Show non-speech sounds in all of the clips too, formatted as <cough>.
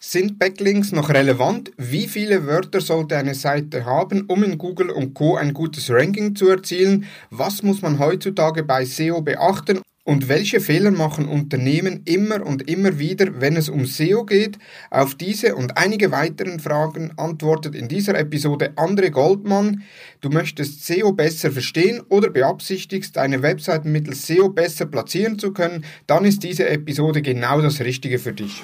Sind Backlinks noch relevant? Wie viele Wörter sollte eine Seite haben, um in Google und Co ein gutes Ranking zu erzielen? Was muss man heutzutage bei SEO beachten? Und welche Fehler machen Unternehmen immer und immer wieder, wenn es um SEO geht? Auf diese und einige weiteren Fragen antwortet in dieser Episode André Goldmann. Du möchtest SEO besser verstehen oder beabsichtigst, deine Website mittels SEO besser platzieren zu können, dann ist diese Episode genau das Richtige für dich.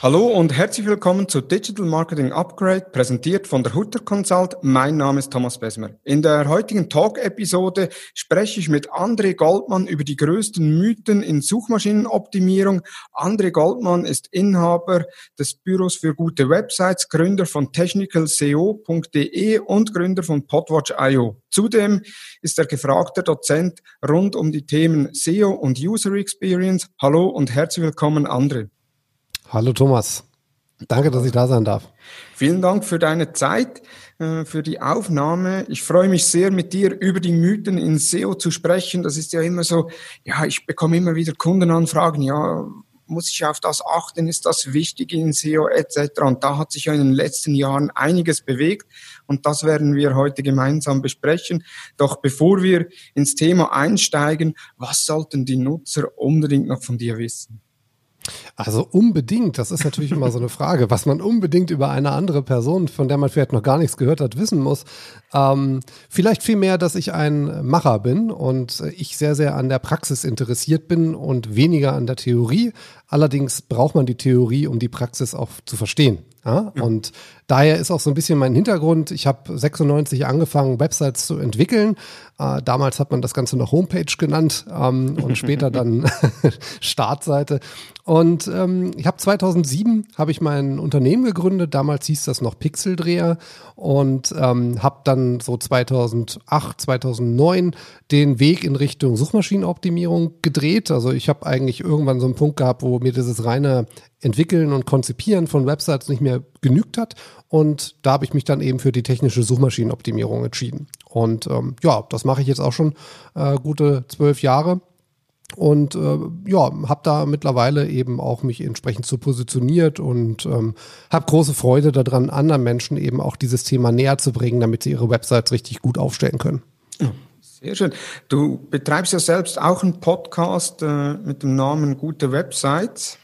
Hallo und herzlich willkommen zu Digital Marketing Upgrade, präsentiert von der Hutter Consult. Mein Name ist Thomas Besmer. In der heutigen Talk-Episode spreche ich mit André Goldmann über die größten Mythen in Suchmaschinenoptimierung. André Goldmann ist Inhaber des Büros für gute Websites, Gründer von technicalseo.de und Gründer von Podwatch.io. Zudem ist er gefragter Dozent rund um die Themen SEO und User Experience. Hallo und herzlich willkommen, André. Hallo Thomas. Danke, dass ich da sein darf. Vielen Dank für deine Zeit, äh, für die Aufnahme. Ich freue mich sehr, mit dir über die Mythen in SEO zu sprechen. Das ist ja immer so, ja, ich bekomme immer wieder Kundenanfragen, ja, muss ich auf das achten, ist das wichtig in SEO etc. Und da hat sich ja in den letzten Jahren einiges bewegt und das werden wir heute gemeinsam besprechen. Doch bevor wir ins Thema einsteigen, was sollten die Nutzer unbedingt noch von dir wissen? Also unbedingt, das ist natürlich immer so eine Frage, was man unbedingt über eine andere Person, von der man vielleicht noch gar nichts gehört hat, wissen muss. Ähm, vielleicht vielmehr, dass ich ein Macher bin und ich sehr, sehr an der Praxis interessiert bin und weniger an der Theorie. Allerdings braucht man die Theorie, um die Praxis auch zu verstehen. Ja? Ja. Und daher ist auch so ein bisschen mein Hintergrund. Ich habe 96 angefangen, Websites zu entwickeln. Äh, damals hat man das Ganze noch Homepage genannt ähm, und später dann <laughs> <laughs> Startseite. Und ähm, ich habe 2007 habe ich mein Unternehmen gegründet. Damals hieß das noch Pixeldreher und ähm, habe dann so 2008, 2009 den Weg in Richtung Suchmaschinenoptimierung gedreht. Also ich habe eigentlich irgendwann so einen Punkt gehabt, wo mir dieses reine Entwickeln und Konzipieren von Websites nicht mehr genügt hat. Und da habe ich mich dann eben für die technische Suchmaschinenoptimierung entschieden. Und ähm, ja, das mache ich jetzt auch schon äh, gute zwölf Jahre. Und äh, ja, habe da mittlerweile eben auch mich entsprechend so positioniert und ähm, habe große Freude daran, anderen Menschen eben auch dieses Thema näher zu bringen, damit sie ihre Websites richtig gut aufstellen können. Sehr schön. Du betreibst ja selbst auch einen Podcast äh, mit dem Namen Gute Websites.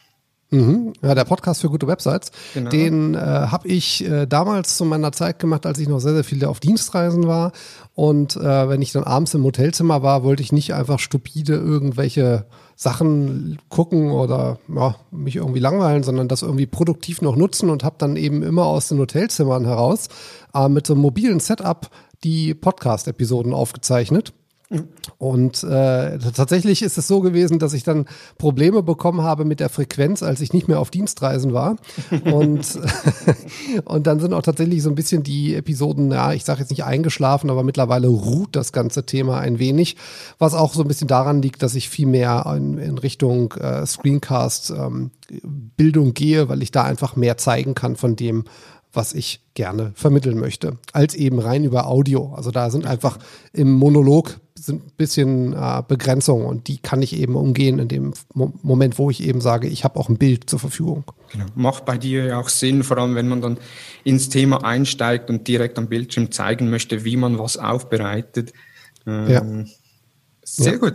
Mhm. Ja, der Podcast für gute Websites. Genau. Den äh, habe ich äh, damals zu meiner Zeit gemacht, als ich noch sehr, sehr viel auf Dienstreisen war. Und äh, wenn ich dann abends im Hotelzimmer war, wollte ich nicht einfach stupide irgendwelche Sachen gucken oder ja, mich irgendwie langweilen, sondern das irgendwie produktiv noch nutzen und habe dann eben immer aus den Hotelzimmern heraus äh, mit so einem mobilen Setup die Podcast-Episoden aufgezeichnet. Und äh, tatsächlich ist es so gewesen, dass ich dann Probleme bekommen habe mit der Frequenz, als ich nicht mehr auf Dienstreisen war. Und, <laughs> <laughs> und dann sind auch tatsächlich so ein bisschen die Episoden, ja, ich sage jetzt nicht eingeschlafen, aber mittlerweile ruht das ganze Thema ein wenig, was auch so ein bisschen daran liegt, dass ich viel mehr in, in Richtung äh, Screencast ähm, Bildung gehe, weil ich da einfach mehr zeigen kann von dem, was ich gerne vermitteln möchte, als eben rein über Audio. Also da sind einfach im Monolog sind ein bisschen äh, Begrenzungen und die kann ich eben umgehen in dem Mo Moment, wo ich eben sage, ich habe auch ein Bild zur Verfügung. Genau. Macht bei dir ja auch Sinn, vor allem wenn man dann ins Thema einsteigt und direkt am Bildschirm zeigen möchte, wie man was aufbereitet. Ähm, ja. Sehr ja. gut.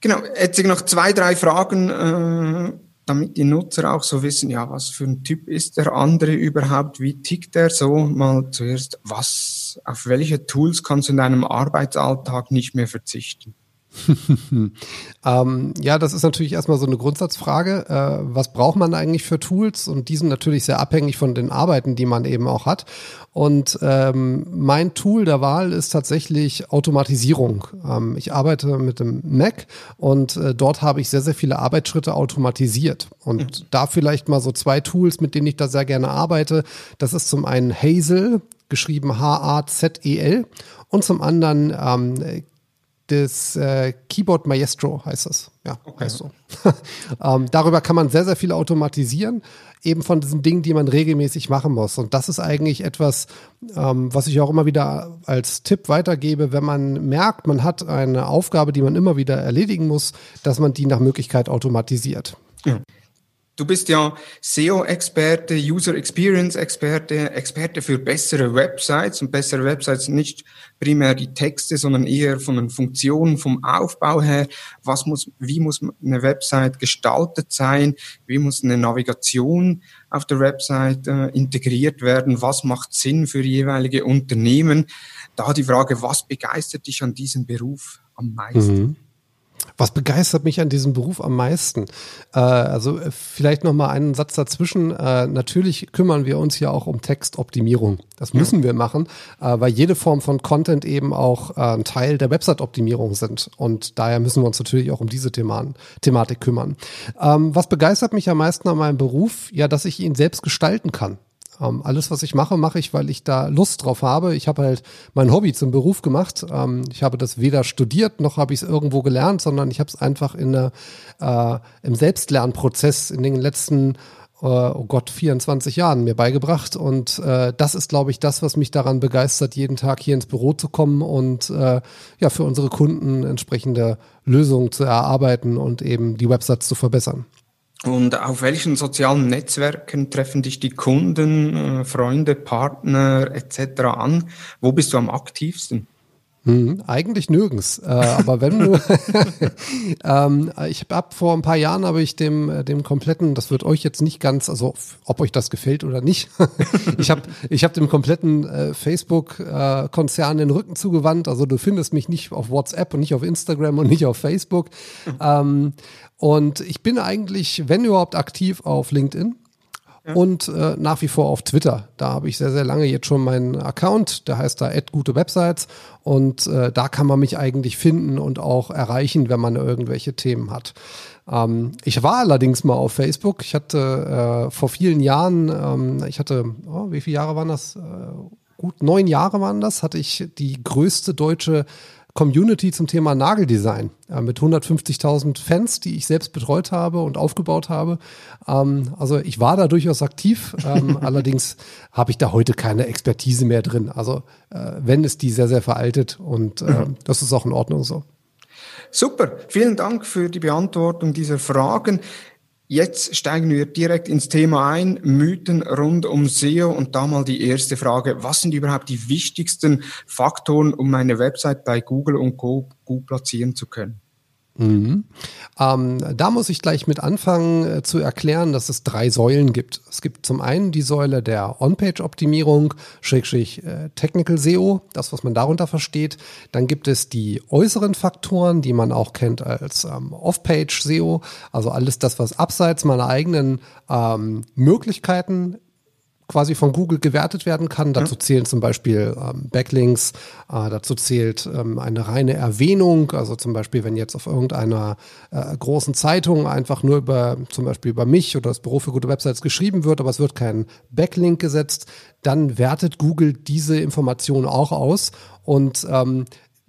Genau, jetzt noch zwei, drei Fragen äh, damit die Nutzer auch so wissen, ja, was für ein Typ ist der andere überhaupt, wie tickt er so, mal zuerst, was, auf welche Tools kannst du in deinem Arbeitsalltag nicht mehr verzichten? <laughs> ähm, ja, das ist natürlich erstmal so eine Grundsatzfrage. Äh, was braucht man eigentlich für Tools? Und die sind natürlich sehr abhängig von den Arbeiten, die man eben auch hat. Und ähm, mein Tool der Wahl ist tatsächlich Automatisierung. Ähm, ich arbeite mit dem Mac und äh, dort habe ich sehr, sehr viele Arbeitsschritte automatisiert. Und mhm. da vielleicht mal so zwei Tools, mit denen ich da sehr gerne arbeite. Das ist zum einen Hazel, geschrieben H-A-Z-E-L und zum anderen ähm, das äh, Keyboard Maestro heißt es. Ja, okay. heißt so. <laughs> ähm, darüber kann man sehr, sehr viel automatisieren, eben von diesen Dingen, die man regelmäßig machen muss. Und das ist eigentlich etwas, ähm, was ich auch immer wieder als Tipp weitergebe, wenn man merkt, man hat eine Aufgabe, die man immer wieder erledigen muss, dass man die nach Möglichkeit automatisiert. Ja. Du bist ja SEO-Experte, User Experience-Experte, Experte für bessere Websites und bessere Websites nicht primär die Texte, sondern eher von den Funktionen, vom Aufbau her. Was muss, wie muss eine Website gestaltet sein? Wie muss eine Navigation auf der Website äh, integriert werden? Was macht Sinn für jeweilige Unternehmen? Da die Frage, was begeistert dich an diesem Beruf am meisten? Mhm. Was begeistert mich an diesem Beruf am meisten? Äh, also äh, vielleicht noch mal einen Satz dazwischen. Äh, natürlich kümmern wir uns ja auch um Textoptimierung. Das müssen wir machen, äh, weil jede Form von Content eben auch äh, ein Teil der Website-Optimierung sind. Und daher müssen wir uns natürlich auch um diese Themen, Thematik kümmern. Ähm, was begeistert mich am meisten an meinem Beruf? Ja, dass ich ihn selbst gestalten kann. Ähm, alles, was ich mache, mache ich, weil ich da Lust drauf habe. Ich habe halt mein Hobby zum Beruf gemacht. Ähm, ich habe das weder studiert noch habe ich es irgendwo gelernt, sondern ich habe es einfach in der, äh, im Selbstlernprozess in den letzten äh, oh Gott, 24 Jahren mir beigebracht. Und äh, das ist, glaube ich, das, was mich daran begeistert, jeden Tag hier ins Büro zu kommen und äh, ja, für unsere Kunden entsprechende Lösungen zu erarbeiten und eben die Websites zu verbessern. Und auf welchen sozialen Netzwerken treffen dich die Kunden, äh, Freunde, Partner etc. an? Wo bist du am aktivsten? Hm, eigentlich nirgends. Äh, aber wenn du, <laughs> ähm, ich habe vor ein paar Jahren habe ich dem äh, dem kompletten, das wird euch jetzt nicht ganz, also ob euch das gefällt oder nicht, <laughs> ich habe ich habe dem kompletten äh, Facebook äh, Konzern den Rücken zugewandt. Also du findest mich nicht auf WhatsApp und nicht auf Instagram und nicht auf Facebook. Mhm. Ähm, und ich bin eigentlich, wenn überhaupt, aktiv auf LinkedIn und äh, nach wie vor auf Twitter. Da habe ich sehr, sehr lange jetzt schon meinen Account, der heißt da gute Websites und äh, da kann man mich eigentlich finden und auch erreichen, wenn man irgendwelche Themen hat. Ähm, ich war allerdings mal auf Facebook. Ich hatte äh, vor vielen Jahren, ähm, ich hatte, oh, wie viele Jahre waren das? Äh, gut neun Jahre waren das, hatte ich die größte deutsche Community zum Thema Nageldesign äh, mit 150.000 Fans, die ich selbst betreut habe und aufgebaut habe. Ähm, also ich war da durchaus aktiv, ähm, <laughs> allerdings habe ich da heute keine Expertise mehr drin. Also äh, wenn ist die sehr, sehr veraltet und äh, mhm. das ist auch in Ordnung so. Super, vielen Dank für die Beantwortung dieser Fragen. Jetzt steigen wir direkt ins Thema ein, Mythen rund um SEO und da mal die erste Frage, was sind überhaupt die wichtigsten Faktoren, um eine Website bei Google und Co gut platzieren zu können? Mhm. Ähm, da muss ich gleich mit anfangen äh, zu erklären, dass es drei Säulen gibt. Es gibt zum einen die Säule der On-Page-Optimierung, Schrägstrich äh, Technical SEO, das, was man darunter versteht. Dann gibt es die äußeren Faktoren, die man auch kennt als ähm, Off-Page SEO, also alles das, was abseits meiner eigenen ähm, Möglichkeiten quasi von Google gewertet werden kann. Dazu mhm. zählen zum Beispiel ähm, Backlinks, äh, dazu zählt ähm, eine reine Erwähnung, also zum Beispiel, wenn jetzt auf irgendeiner äh, großen Zeitung einfach nur über zum Beispiel über mich oder das Büro für gute Websites geschrieben wird, aber es wird kein Backlink gesetzt, dann wertet Google diese Information auch aus und ähm,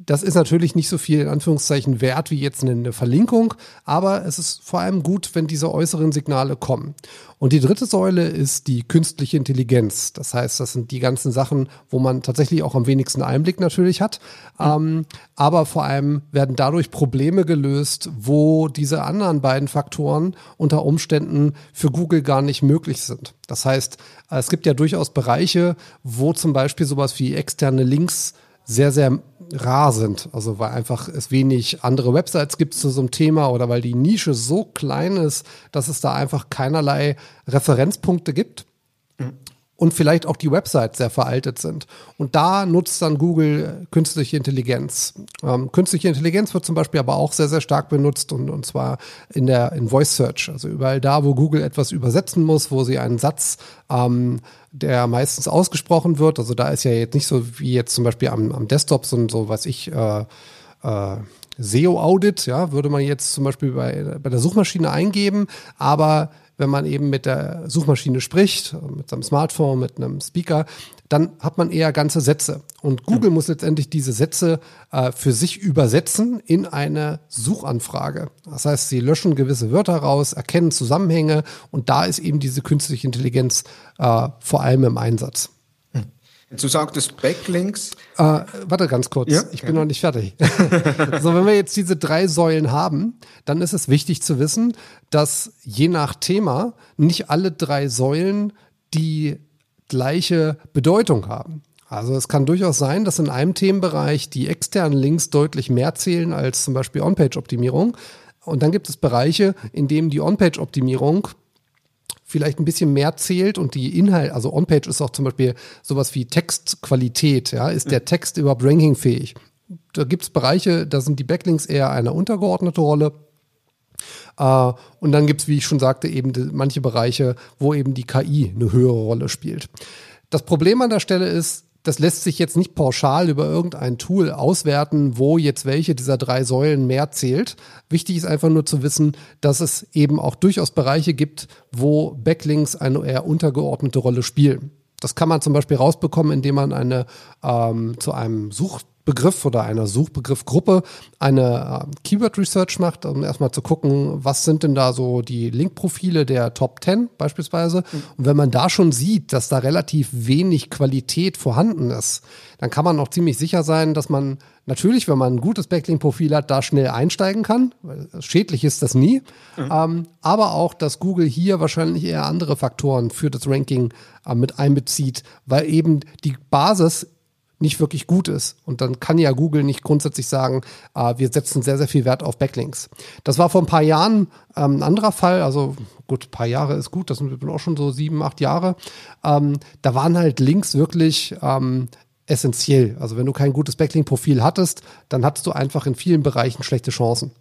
das ist natürlich nicht so viel in Anführungszeichen wert wie jetzt eine Verlinkung, aber es ist vor allem gut, wenn diese äußeren Signale kommen. Und die dritte Säule ist die künstliche Intelligenz. Das heißt, das sind die ganzen Sachen, wo man tatsächlich auch am wenigsten Einblick natürlich hat. Mhm. Ähm, aber vor allem werden dadurch Probleme gelöst, wo diese anderen beiden Faktoren unter Umständen für Google gar nicht möglich sind. Das heißt, es gibt ja durchaus Bereiche, wo zum Beispiel sowas wie externe Links sehr, sehr rar sind. Also weil einfach es wenig andere Websites gibt zu so einem Thema oder weil die Nische so klein ist, dass es da einfach keinerlei Referenzpunkte gibt. Und vielleicht auch die Websites sehr veraltet sind. Und da nutzt dann Google künstliche Intelligenz. Ähm, künstliche Intelligenz wird zum Beispiel aber auch sehr, sehr stark benutzt und, und zwar in der in Voice Search. Also überall da, wo Google etwas übersetzen muss, wo sie einen Satz, ähm, der meistens ausgesprochen wird, also da ist ja jetzt nicht so wie jetzt zum Beispiel am, am Desktop so, so was ich äh, äh, SEO-Audit, ja, würde man jetzt zum Beispiel bei, bei der Suchmaschine eingeben, aber wenn man eben mit der Suchmaschine spricht, mit seinem Smartphone, mit einem Speaker, dann hat man eher ganze Sätze. Und Google muss letztendlich diese Sätze äh, für sich übersetzen in eine Suchanfrage. Das heißt, sie löschen gewisse Wörter raus, erkennen Zusammenhänge und da ist eben diese künstliche Intelligenz äh, vor allem im Einsatz. Du sagtest Backlinks. Äh, warte ganz kurz, ja? ich bin ja. noch nicht fertig. <laughs> so, wenn wir jetzt diese drei Säulen haben, dann ist es wichtig zu wissen, dass je nach Thema nicht alle drei Säulen die gleiche Bedeutung haben. Also es kann durchaus sein, dass in einem Themenbereich die externen Links deutlich mehr zählen als zum Beispiel On-Page-Optimierung. Und dann gibt es Bereiche, in denen die On-Page-Optimierung vielleicht ein bisschen mehr zählt und die Inhalt, also On-Page ist auch zum Beispiel sowas wie Textqualität, ja, ist der Text überhaupt rankingfähig? Da gibt es Bereiche, da sind die Backlinks eher eine untergeordnete Rolle. Uh, und dann gibt es, wie ich schon sagte, eben manche Bereiche, wo eben die KI eine höhere Rolle spielt. Das Problem an der Stelle ist, das lässt sich jetzt nicht pauschal über irgendein Tool auswerten, wo jetzt welche dieser drei Säulen mehr zählt. Wichtig ist einfach nur zu wissen, dass es eben auch durchaus Bereiche gibt, wo Backlinks eine eher untergeordnete Rolle spielen. Das kann man zum Beispiel rausbekommen, indem man eine ähm, zu einem Such Begriff oder einer Suchbegriffgruppe eine äh, Keyword Research macht, um erstmal zu gucken, was sind denn da so die Linkprofile der Top 10 beispielsweise. Mhm. Und wenn man da schon sieht, dass da relativ wenig Qualität vorhanden ist, dann kann man auch ziemlich sicher sein, dass man natürlich, wenn man ein gutes Backlink-Profil hat, da schnell einsteigen kann. Schädlich ist das nie. Mhm. Ähm, aber auch, dass Google hier wahrscheinlich eher andere Faktoren für das Ranking äh, mit einbezieht, weil eben die Basis nicht wirklich gut ist. Und dann kann ja Google nicht grundsätzlich sagen, äh, wir setzen sehr, sehr viel Wert auf Backlinks. Das war vor ein paar Jahren ähm, ein anderer Fall. Also gut, paar Jahre ist gut, das sind auch schon so sieben, acht Jahre. Ähm, da waren halt Links wirklich ähm, essentiell. Also wenn du kein gutes Backlink-Profil hattest, dann hattest du einfach in vielen Bereichen schlechte Chancen.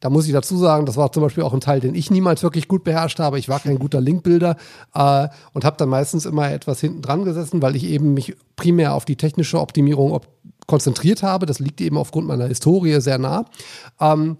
Da muss ich dazu sagen, das war zum Beispiel auch ein Teil, den ich niemals wirklich gut beherrscht habe. Ich war kein guter Linkbilder äh, und habe dann meistens immer etwas hinten dran gesessen, weil ich eben mich primär auf die technische Optimierung op konzentriert habe. Das liegt eben aufgrund meiner Historie sehr nah. Ähm,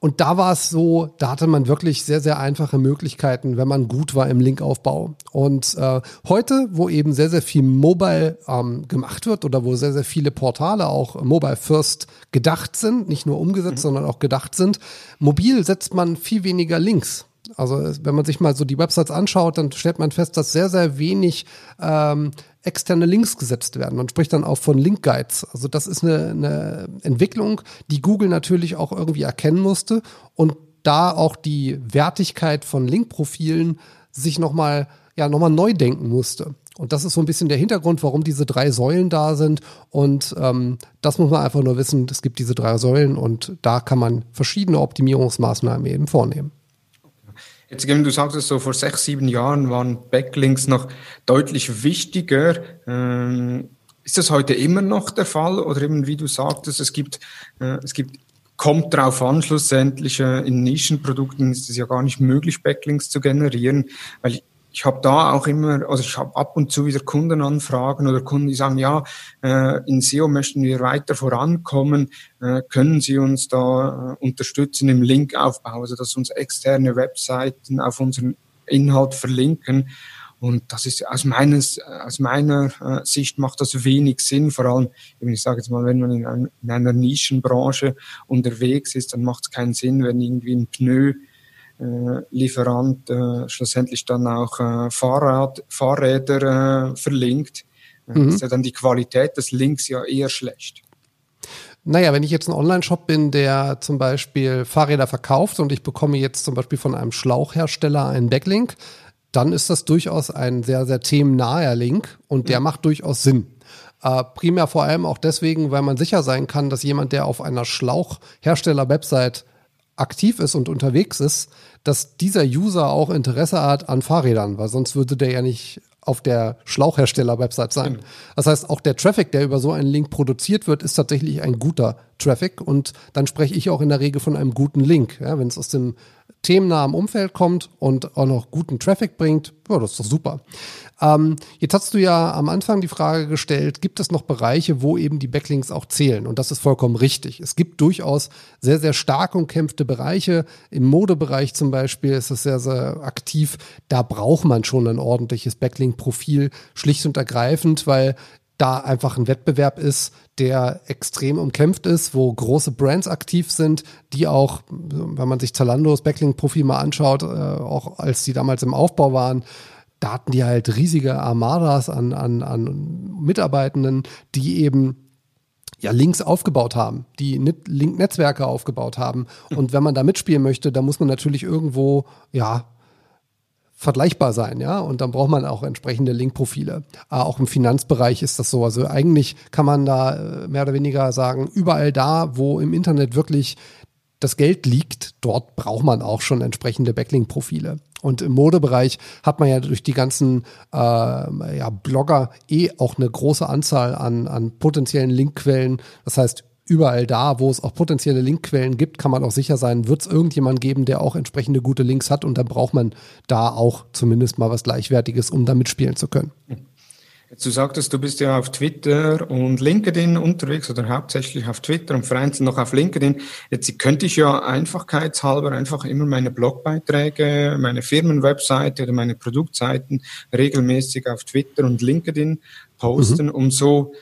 und da war es so, da hatte man wirklich sehr, sehr einfache Möglichkeiten, wenn man gut war im Linkaufbau. Und äh, heute, wo eben sehr, sehr viel Mobile ähm, gemacht wird oder wo sehr, sehr viele Portale auch Mobile First gedacht sind, nicht nur umgesetzt, mhm. sondern auch gedacht sind, mobil setzt man viel weniger Links. Also wenn man sich mal so die Websites anschaut, dann stellt man fest, dass sehr, sehr wenig ähm, externe Links gesetzt werden. Man spricht dann auch von Link Guides. Also das ist eine, eine Entwicklung, die Google natürlich auch irgendwie erkennen musste und da auch die Wertigkeit von Linkprofilen sich nochmal ja, nochmal neu denken musste. Und das ist so ein bisschen der Hintergrund, warum diese drei Säulen da sind. Und ähm, das muss man einfach nur wissen, es gibt diese drei Säulen und da kann man verschiedene Optimierungsmaßnahmen eben vornehmen. Jetzt, du sagtest so, vor sechs, sieben Jahren waren Backlinks noch deutlich wichtiger. Ähm, ist das heute immer noch der Fall? Oder eben, wie du sagtest, es gibt, äh, es gibt kommt drauf an, schlussendlich äh, in Nischenprodukten ist es ja gar nicht möglich, Backlinks zu generieren, weil ich habe da auch immer, also ich habe ab und zu wieder Kundenanfragen oder Kunden, die sagen, ja, äh, in SEO möchten wir weiter vorankommen, äh, können Sie uns da äh, unterstützen im Linkaufbau, also dass uns externe Webseiten auf unseren Inhalt verlinken. Und das ist aus, meines, aus meiner äh, Sicht macht das wenig Sinn. Vor allem, ich sage jetzt mal, wenn man in, ein, in einer Nischenbranche unterwegs ist, dann macht es keinen Sinn, wenn irgendwie ein Pneu Lieferant äh, schlussendlich dann auch äh, Fahrrad, Fahrräder äh, verlinkt, äh, mhm. ist ja dann die Qualität des Links ja eher schlecht. Naja, wenn ich jetzt ein Online-Shop bin, der zum Beispiel Fahrräder verkauft und ich bekomme jetzt zum Beispiel von einem Schlauchhersteller einen Backlink, dann ist das durchaus ein sehr, sehr themennaher Link und der mhm. macht durchaus Sinn. Äh, primär vor allem auch deswegen, weil man sicher sein kann, dass jemand, der auf einer Schlauchhersteller-Website aktiv ist und unterwegs ist, dass dieser User auch Interesse hat an Fahrrädern, weil sonst würde der ja nicht auf der Schlauchhersteller-Website sein. Das heißt, auch der Traffic, der über so einen Link produziert wird, ist tatsächlich ein guter Traffic und dann spreche ich auch in der Regel von einem guten Link. Ja, wenn es aus dem themennahem Umfeld kommt und auch noch guten Traffic bringt, ja, das ist doch super. Ähm, jetzt hast du ja am Anfang die Frage gestellt, gibt es noch Bereiche, wo eben die Backlinks auch zählen? Und das ist vollkommen richtig. Es gibt durchaus sehr, sehr stark umkämpfte Bereiche. Im Modebereich zum Beispiel ist es sehr, sehr aktiv. Da braucht man schon ein ordentliches Backlink-Profil, schlicht und ergreifend, weil da einfach ein Wettbewerb ist, der extrem umkämpft ist, wo große Brands aktiv sind, die auch, wenn man sich Zalandos Backlink-Profil mal anschaut, äh, auch als die damals im Aufbau waren, da hatten die halt riesige Armadas an, an, an Mitarbeitenden, die eben ja, Links aufgebaut haben, die Link-Netzwerke aufgebaut haben. Und wenn man da mitspielen möchte, dann muss man natürlich irgendwo, ja, vergleichbar sein, ja. Und dann braucht man auch entsprechende Linkprofile. Äh, auch im Finanzbereich ist das so. Also eigentlich kann man da äh, mehr oder weniger sagen, überall da, wo im Internet wirklich das Geld liegt, dort braucht man auch schon entsprechende Backlink-Profile. Und im Modebereich hat man ja durch die ganzen äh, ja, Blogger eh auch eine große Anzahl an, an potenziellen Linkquellen. Das heißt, überall da, wo es auch potenzielle Linkquellen gibt, kann man auch sicher sein, wird es irgendjemand geben, der auch entsprechende gute Links hat und dann braucht man da auch zumindest mal was Gleichwertiges, um da mitspielen zu können. Jetzt du sagtest, du bist ja auf Twitter und LinkedIn unterwegs oder hauptsächlich auf Twitter und vereinzelt noch auf LinkedIn. Jetzt könnte ich ja einfachkeitshalber einfach immer meine Blogbeiträge, meine Firmenwebseite oder meine Produktseiten regelmäßig auf Twitter und LinkedIn posten, mhm. um so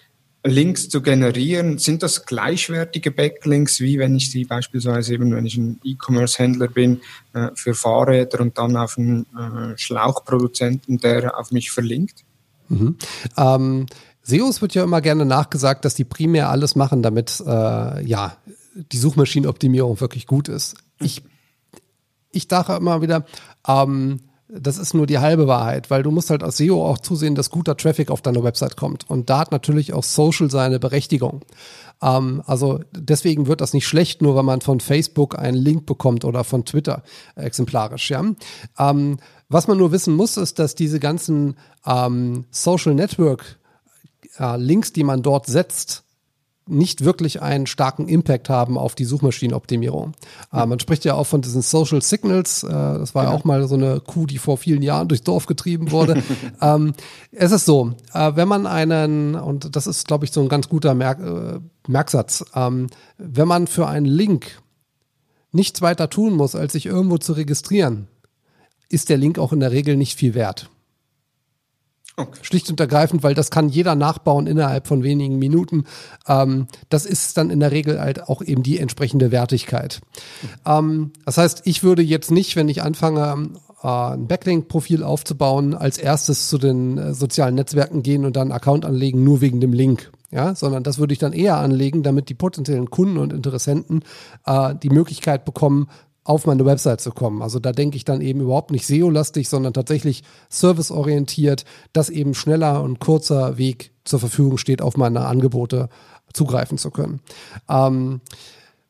Links zu generieren. Sind das gleichwertige Backlinks, wie wenn ich sie beispielsweise eben, wenn ich ein E-Commerce-Händler bin, äh, für Fahrräder und dann auf einen äh, Schlauchproduzenten, der auf mich verlinkt? Mhm. Ähm, SEOs wird ja immer gerne nachgesagt, dass die primär alles machen, damit äh, ja die Suchmaschinenoptimierung wirklich gut ist. Ich, ich dachte immer wieder, ähm, das ist nur die halbe Wahrheit, weil du musst halt als SEO auch zusehen, dass guter Traffic auf deine Website kommt. Und da hat natürlich auch Social seine Berechtigung. Ähm, also deswegen wird das nicht schlecht, nur weil man von Facebook einen Link bekommt oder von Twitter exemplarisch. Ja. Ähm, was man nur wissen muss, ist, dass diese ganzen ähm, Social Network äh, Links, die man dort setzt, nicht wirklich einen starken Impact haben auf die Suchmaschinenoptimierung. Äh, man spricht ja auch von diesen Social Signals. Äh, das war ja. ja. auch mal so eine Kuh, die vor vielen Jahren durchs Dorf getrieben wurde. <laughs> ähm, es ist so, äh, wenn man einen, und das ist, glaube ich, so ein ganz guter Merk äh, Merksatz, ähm, wenn man für einen Link nichts weiter tun muss, als sich irgendwo zu registrieren, ist der Link auch in der Regel nicht viel wert. Okay. Schlicht und ergreifend, weil das kann jeder nachbauen innerhalb von wenigen Minuten. Ähm, das ist dann in der Regel halt auch eben die entsprechende Wertigkeit. Mhm. Ähm, das heißt, ich würde jetzt nicht, wenn ich anfange, äh, ein Backlink-Profil aufzubauen, als erstes zu den äh, sozialen Netzwerken gehen und dann einen Account anlegen, nur wegen dem Link. Ja, sondern das würde ich dann eher anlegen, damit die potenziellen Kunden und Interessenten äh, die Möglichkeit bekommen, auf meine Website zu kommen. Also da denke ich dann eben überhaupt nicht SEO-lastig, sondern tatsächlich serviceorientiert, dass eben schneller und kurzer Weg zur Verfügung steht, auf meine Angebote zugreifen zu können. Ähm,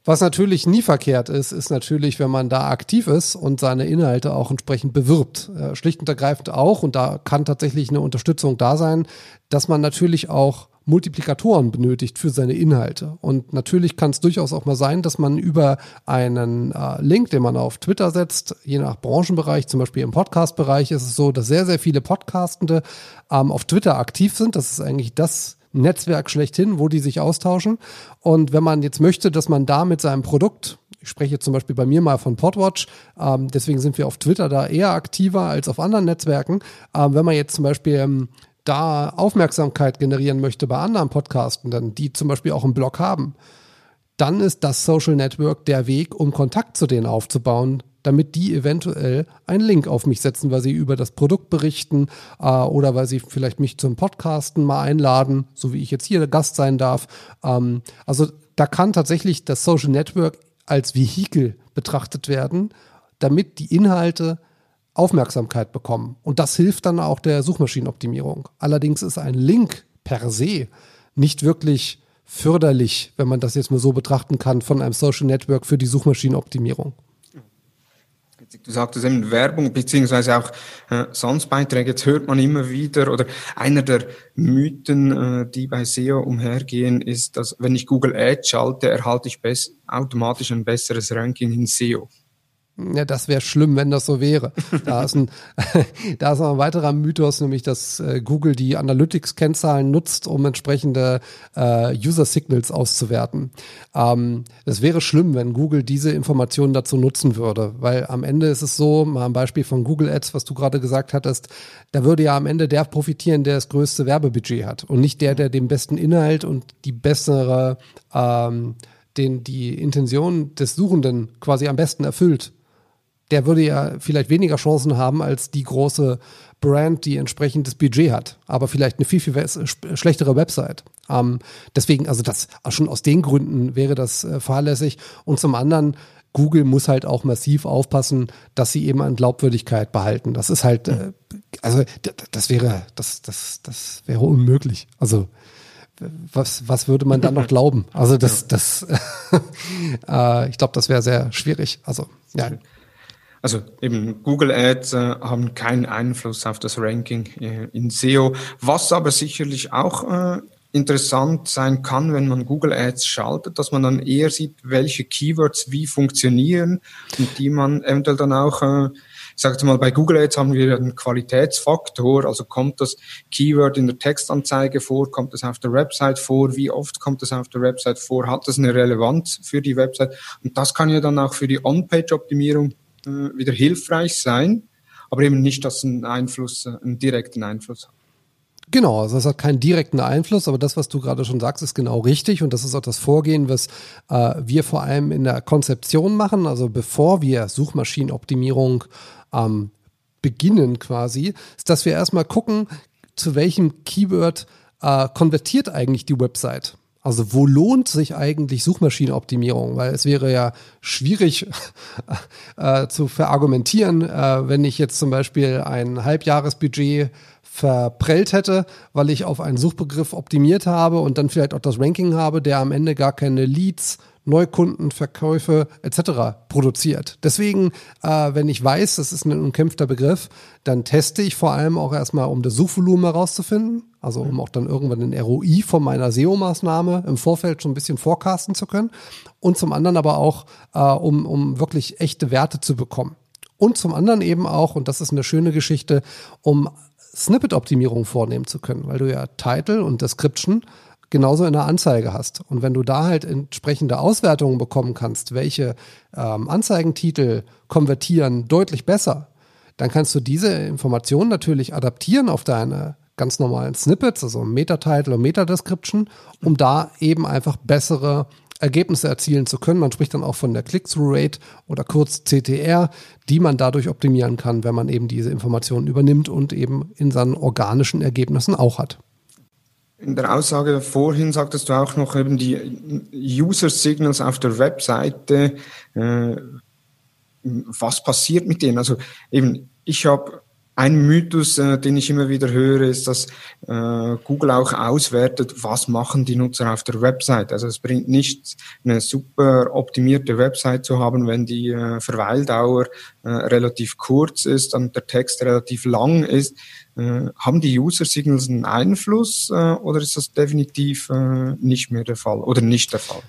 was natürlich nie verkehrt ist, ist natürlich, wenn man da aktiv ist und seine Inhalte auch entsprechend bewirbt. Äh, schlicht und ergreifend auch, und da kann tatsächlich eine Unterstützung da sein, dass man natürlich auch Multiplikatoren benötigt für seine Inhalte. Und natürlich kann es durchaus auch mal sein, dass man über einen äh, Link, den man auf Twitter setzt, je nach Branchenbereich, zum Beispiel im Podcast-Bereich, ist es so, dass sehr, sehr viele Podcastende ähm, auf Twitter aktiv sind. Das ist eigentlich das Netzwerk schlechthin, wo die sich austauschen. Und wenn man jetzt möchte, dass man da mit seinem Produkt ich spreche zum Beispiel bei mir mal von Podwatch, ähm, deswegen sind wir auf Twitter da eher aktiver als auf anderen Netzwerken. Ähm, wenn man jetzt zum Beispiel ähm, da Aufmerksamkeit generieren möchte bei anderen Podcastenden, die zum Beispiel auch einen Blog haben, dann ist das Social Network der Weg, um Kontakt zu denen aufzubauen, damit die eventuell einen Link auf mich setzen, weil sie über das Produkt berichten äh, oder weil sie vielleicht mich zum Podcasten mal einladen, so wie ich jetzt hier Gast sein darf. Ähm, also da kann tatsächlich das Social Network als Vehikel betrachtet werden, damit die Inhalte Aufmerksamkeit bekommen. Und das hilft dann auch der Suchmaschinenoptimierung. Allerdings ist ein Link per se nicht wirklich förderlich, wenn man das jetzt mal so betrachten kann, von einem Social Network für die Suchmaschinenoptimierung. Du sagtest eben Werbung beziehungsweise auch äh, sonst Beiträge. Jetzt hört man immer wieder oder einer der Mythen, äh, die bei SEO umhergehen, ist, dass wenn ich Google Ads schalte, erhalte ich automatisch ein besseres Ranking in SEO. Ja, das wäre schlimm, wenn das so wäre. Da ist, ein, <laughs> da ist noch ein weiterer Mythos, nämlich dass äh, Google die Analytics-Kennzahlen nutzt, um entsprechende äh, User-Signals auszuwerten. Ähm, das wäre schlimm, wenn Google diese Informationen dazu nutzen würde, weil am Ende ist es so, mal ein Beispiel von Google Ads, was du gerade gesagt hattest, da würde ja am Ende der profitieren, der das größte Werbebudget hat und nicht der, der den besten Inhalt und die bessere ähm, den die Intention des Suchenden quasi am besten erfüllt der würde ja vielleicht weniger Chancen haben als die große Brand, die entsprechendes Budget hat, aber vielleicht eine viel, viel schlechtere Website. Ähm, deswegen, also das schon aus den Gründen wäre das äh, fahrlässig. Und zum anderen, Google muss halt auch massiv aufpassen, dass sie eben an Glaubwürdigkeit behalten. Das ist halt, äh, also das wäre, das, das, das wäre unmöglich. Also was, was würde man dann noch <laughs> glauben? Also das, das, <laughs> äh, ich glaube, das wäre sehr schwierig. Also ja. Also eben Google Ads äh, haben keinen Einfluss auf das Ranking äh, in SEO, was aber sicherlich auch äh, interessant sein kann, wenn man Google Ads schaltet, dass man dann eher sieht, welche Keywords wie funktionieren und die man eventuell dann auch, äh, ich sage mal, bei Google Ads haben wir einen Qualitätsfaktor, also kommt das Keyword in der Textanzeige vor, kommt es auf der Website vor, wie oft kommt es auf der Website vor, hat das eine Relevanz für die Website? Und das kann ja dann auch für die On-Page-Optimierung wieder hilfreich sein, aber eben nicht, dass ein Einfluss, äh, einen direkten Einfluss hat. Genau, also es hat keinen direkten Einfluss, aber das, was du gerade schon sagst, ist genau richtig und das ist auch das Vorgehen, was äh, wir vor allem in der Konzeption machen. Also bevor wir Suchmaschinenoptimierung ähm, beginnen quasi, ist, dass wir erstmal gucken, zu welchem Keyword äh, konvertiert eigentlich die Website. Also wo lohnt sich eigentlich Suchmaschinenoptimierung? Weil es wäre ja schwierig <laughs> äh, zu verargumentieren, äh, wenn ich jetzt zum Beispiel ein Halbjahresbudget verprellt hätte, weil ich auf einen Suchbegriff optimiert habe und dann vielleicht auch das Ranking habe, der am Ende gar keine Leads Neukundenverkäufe etc. produziert. Deswegen, äh, wenn ich weiß, das ist ein umkämpfter Begriff, dann teste ich vor allem auch erstmal, um das Suchvolumen herauszufinden, also um auch dann irgendwann den ROI von meiner SEO-Maßnahme im Vorfeld schon ein bisschen forecasten zu können und zum anderen aber auch, äh, um, um wirklich echte Werte zu bekommen. Und zum anderen eben auch, und das ist eine schöne Geschichte, um Snippet-Optimierung vornehmen zu können, weil du ja Title und Description genauso in der Anzeige hast. Und wenn du da halt entsprechende Auswertungen bekommen kannst, welche ähm, Anzeigentitel konvertieren deutlich besser, dann kannst du diese Informationen natürlich adaptieren auf deine ganz normalen Snippets, also Meta-Title und Meta-Description, um da eben einfach bessere Ergebnisse erzielen zu können. Man spricht dann auch von der Click-Through-Rate oder kurz CTR, die man dadurch optimieren kann, wenn man eben diese Informationen übernimmt und eben in seinen organischen Ergebnissen auch hat. In der Aussage vorhin sagtest du auch noch eben die User Signals auf der Webseite. Äh, was passiert mit denen? Also eben, ich habe ein Mythos, äh, den ich immer wieder höre, ist, dass äh, Google auch auswertet, was machen die Nutzer auf der Website. Also es bringt nichts, eine super optimierte Website zu haben, wenn die äh, Verweildauer äh, relativ kurz ist und der Text relativ lang ist. Äh, haben die User Signals einen Einfluss äh, oder ist das definitiv äh, nicht mehr der Fall oder nicht der Fall?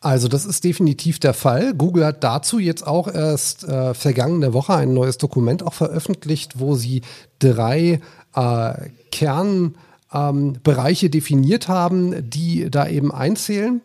Also das ist definitiv der Fall. Google hat dazu jetzt auch erst äh, vergangene Woche ein neues Dokument auch veröffentlicht, wo sie drei äh, Kernbereiche ähm, definiert haben, die da eben einzählen.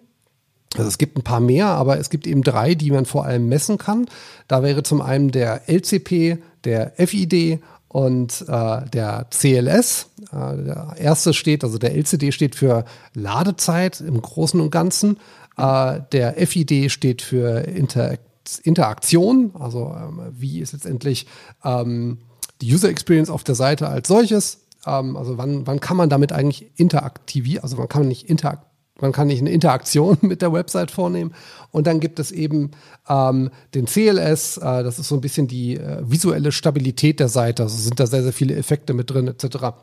Also es gibt ein paar mehr, aber es gibt eben drei, die man vor allem messen kann. Da wäre zum einen der LCP, der FID und äh, der CLS. Äh, der erste steht, also der LCD steht für Ladezeit im Großen und Ganzen. Äh, der FID steht für Inter Interaktion, also ähm, wie ist letztendlich ähm, die User Experience auf der Seite als solches. Ähm, also wann, wann kann man damit eigentlich interaktivieren, also man kann nicht interaktivieren man kann nicht eine Interaktion <laughs> mit der Website vornehmen. Und dann gibt es eben ähm, den CLS, äh, das ist so ein bisschen die äh, visuelle Stabilität der Seite. Also sind da sehr, sehr viele Effekte mit drin, etc.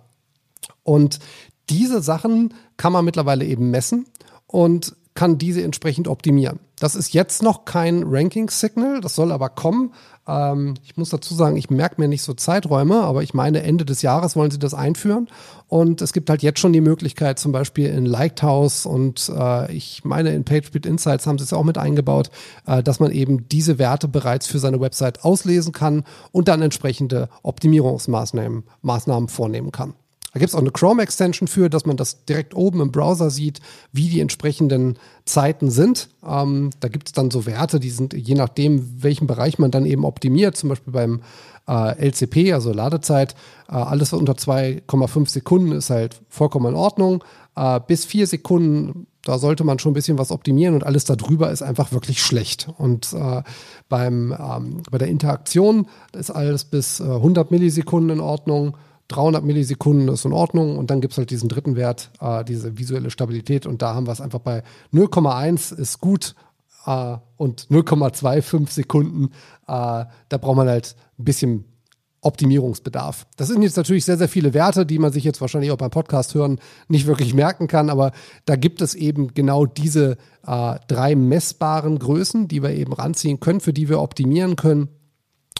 Und diese Sachen kann man mittlerweile eben messen. Und kann diese entsprechend optimieren. Das ist jetzt noch kein Ranking-Signal, das soll aber kommen. Ähm, ich muss dazu sagen, ich merke mir nicht so Zeiträume, aber ich meine, Ende des Jahres wollen sie das einführen. Und es gibt halt jetzt schon die Möglichkeit, zum Beispiel in Lighthouse und äh, ich meine, in PageSpeed Insights haben sie es auch mit eingebaut, äh, dass man eben diese Werte bereits für seine Website auslesen kann und dann entsprechende Optimierungsmaßnahmen Maßnahmen vornehmen kann. Da gibt es auch eine Chrome-Extension für, dass man das direkt oben im Browser sieht, wie die entsprechenden Zeiten sind. Ähm, da gibt es dann so Werte, die sind je nachdem, welchen Bereich man dann eben optimiert, zum Beispiel beim äh, LCP, also Ladezeit, äh, alles unter 2,5 Sekunden ist halt vollkommen in Ordnung. Äh, bis 4 Sekunden, da sollte man schon ein bisschen was optimieren und alles darüber ist einfach wirklich schlecht. Und äh, beim, ähm, bei der Interaktion ist alles bis 100 Millisekunden in Ordnung. 300 Millisekunden ist in Ordnung und dann gibt es halt diesen dritten Wert, äh, diese visuelle Stabilität und da haben wir es einfach bei 0,1 ist gut äh, und 0,25 Sekunden, äh, da braucht man halt ein bisschen Optimierungsbedarf. Das sind jetzt natürlich sehr, sehr viele Werte, die man sich jetzt wahrscheinlich auch beim Podcast hören nicht wirklich merken kann, aber da gibt es eben genau diese äh, drei messbaren Größen, die wir eben ranziehen können, für die wir optimieren können.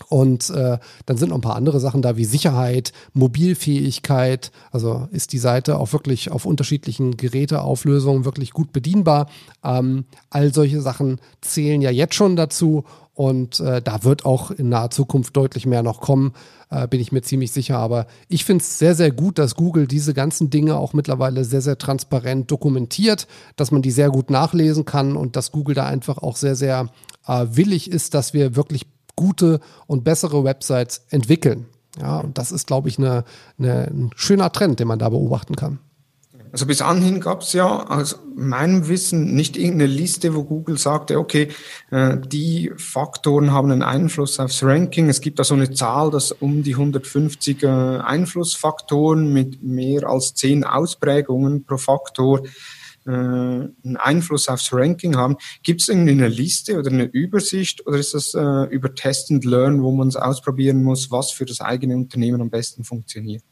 Und äh, dann sind noch ein paar andere Sachen da wie Sicherheit, Mobilfähigkeit. Also ist die Seite auch wirklich auf unterschiedlichen Geräteauflösungen wirklich gut bedienbar. Ähm, all solche Sachen zählen ja jetzt schon dazu. Und äh, da wird auch in naher Zukunft deutlich mehr noch kommen, äh, bin ich mir ziemlich sicher. Aber ich finde es sehr, sehr gut, dass Google diese ganzen Dinge auch mittlerweile sehr, sehr transparent dokumentiert, dass man die sehr gut nachlesen kann und dass Google da einfach auch sehr, sehr äh, willig ist, dass wir wirklich gute und bessere Websites entwickeln. Ja, und das ist, glaube ich, eine, eine, ein schöner Trend, den man da beobachten kann. Also bis anhin gab es ja aus meinem Wissen nicht irgendeine Liste, wo Google sagte, okay, äh, die Faktoren haben einen Einfluss aufs Ranking. Es gibt da so eine Zahl, dass um die 150 Einflussfaktoren mit mehr als 10 Ausprägungen pro Faktor äh, einen Einfluss aufs Ranking haben. Gibt es irgendwie eine Liste oder eine Übersicht oder ist das äh, über Test and Learn, wo man es ausprobieren muss, was für das eigene Unternehmen am besten funktioniert?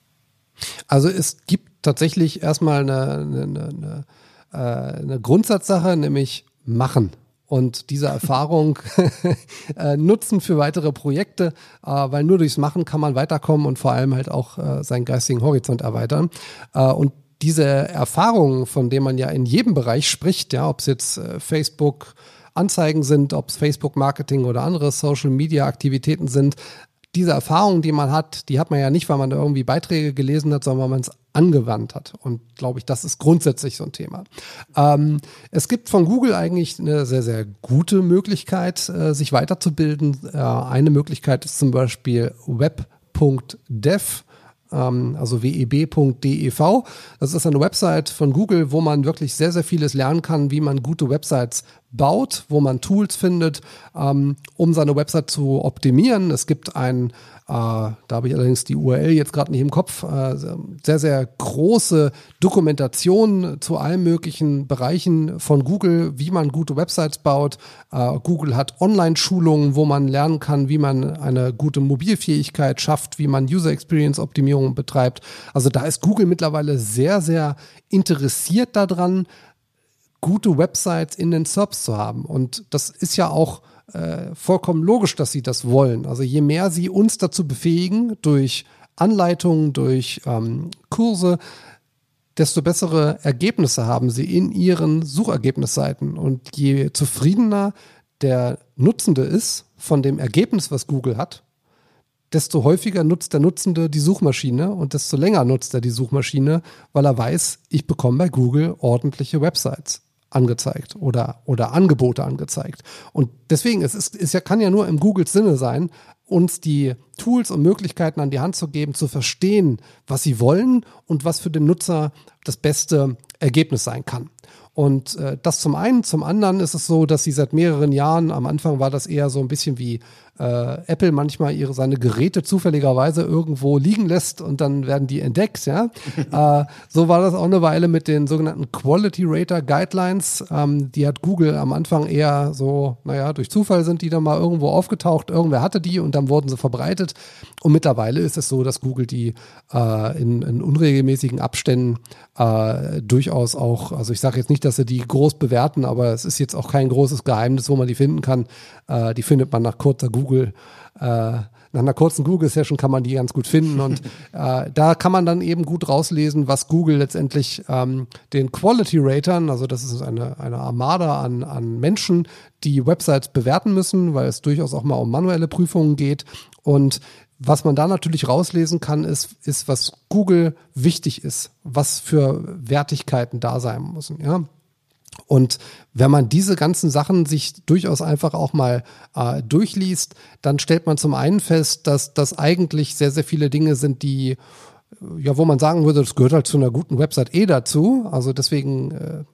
Also es gibt tatsächlich erstmal eine, eine, eine, äh, eine Grundsatzsache, nämlich machen und diese <laughs> Erfahrung <laughs> äh, nutzen für weitere Projekte, äh, weil nur durchs Machen kann man weiterkommen und vor allem halt auch äh, seinen geistigen Horizont erweitern. Äh, und diese Erfahrungen, von denen man ja in jedem Bereich spricht, ja, ob es jetzt äh, Facebook Anzeigen sind, ob es Facebook Marketing oder andere Social Media Aktivitäten sind, diese Erfahrungen, die man hat, die hat man ja nicht, weil man irgendwie Beiträge gelesen hat, sondern weil man es angewandt hat. Und glaube ich, das ist grundsätzlich so ein Thema. Ähm, es gibt von Google eigentlich eine sehr, sehr gute Möglichkeit, äh, sich weiterzubilden. Äh, eine Möglichkeit ist zum Beispiel web.dev also web.dev. Das ist eine Website von Google, wo man wirklich sehr, sehr vieles lernen kann, wie man gute Websites baut, wo man Tools findet, ähm, um seine Website zu optimieren. Es gibt ein äh, da habe ich allerdings die URL jetzt gerade nicht im Kopf. Äh, sehr, sehr große Dokumentation zu allen möglichen Bereichen von Google, wie man gute Websites baut. Äh, Google hat Online-Schulungen, wo man lernen kann, wie man eine gute Mobilfähigkeit schafft, wie man User Experience Optimierung betreibt. Also da ist Google mittlerweile sehr, sehr interessiert daran, gute Websites in den Subs zu haben. Und das ist ja auch äh, vollkommen logisch, dass sie das wollen. Also je mehr sie uns dazu befähigen, durch Anleitungen, durch ähm, Kurse, desto bessere Ergebnisse haben sie in ihren Suchergebnisseiten. Und je zufriedener der Nutzende ist von dem Ergebnis, was Google hat, desto häufiger nutzt der Nutzende die Suchmaschine und desto länger nutzt er die Suchmaschine, weil er weiß, ich bekomme bei Google ordentliche Websites angezeigt oder, oder Angebote angezeigt. Und deswegen, es ist, ja, kann ja nur im Googles Sinne sein, uns die Tools und Möglichkeiten an die Hand zu geben, zu verstehen, was sie wollen und was für den Nutzer das beste Ergebnis sein kann. Und äh, das zum einen, zum anderen ist es so, dass sie seit mehreren Jahren, am Anfang war das eher so ein bisschen wie äh, Apple manchmal ihre seine Geräte zufälligerweise irgendwo liegen lässt und dann werden die entdeckt, ja. <laughs> äh, so war das auch eine Weile mit den sogenannten Quality Rater Guidelines. Ähm, die hat Google am Anfang eher so, naja, durch Zufall sind die dann mal irgendwo aufgetaucht, irgendwer hatte die und dann wurden sie verbreitet. Und mittlerweile ist es so, dass Google die äh, in, in unregelmäßigen Abständen äh, durchaus auch, also ich sage jetzt nicht, dass sie die groß bewerten, aber es ist jetzt auch kein großes Geheimnis, wo man die finden kann. Äh, die findet man nach kurzer Google äh, nach einer kurzen Google-Session kann man die ganz gut finden und <laughs> äh, da kann man dann eben gut rauslesen, was Google letztendlich ähm, den Quality-Ratern, also das ist eine, eine Armada an, an Menschen, die Websites bewerten müssen, weil es durchaus auch mal um manuelle Prüfungen geht und was man da natürlich rauslesen kann, ist, ist, was Google wichtig ist, was für Wertigkeiten da sein müssen. Ja? Und wenn man diese ganzen Sachen sich durchaus einfach auch mal äh, durchliest, dann stellt man zum einen fest, dass das eigentlich sehr, sehr viele Dinge sind, die, ja, wo man sagen würde, das gehört halt zu einer guten Website eh dazu. Also deswegen äh,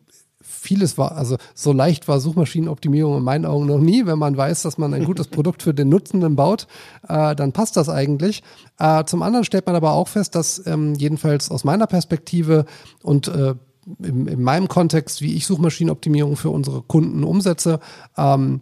vieles war, also so leicht war Suchmaschinenoptimierung in meinen Augen noch nie. Wenn man weiß, dass man ein gutes <laughs> Produkt für den Nutzenden baut, äh, dann passt das eigentlich. Äh, zum anderen stellt man aber auch fest, dass ähm, jedenfalls aus meiner Perspektive und äh, in, in meinem Kontext, wie ich Suchmaschinenoptimierung für unsere Kunden umsetze, ähm,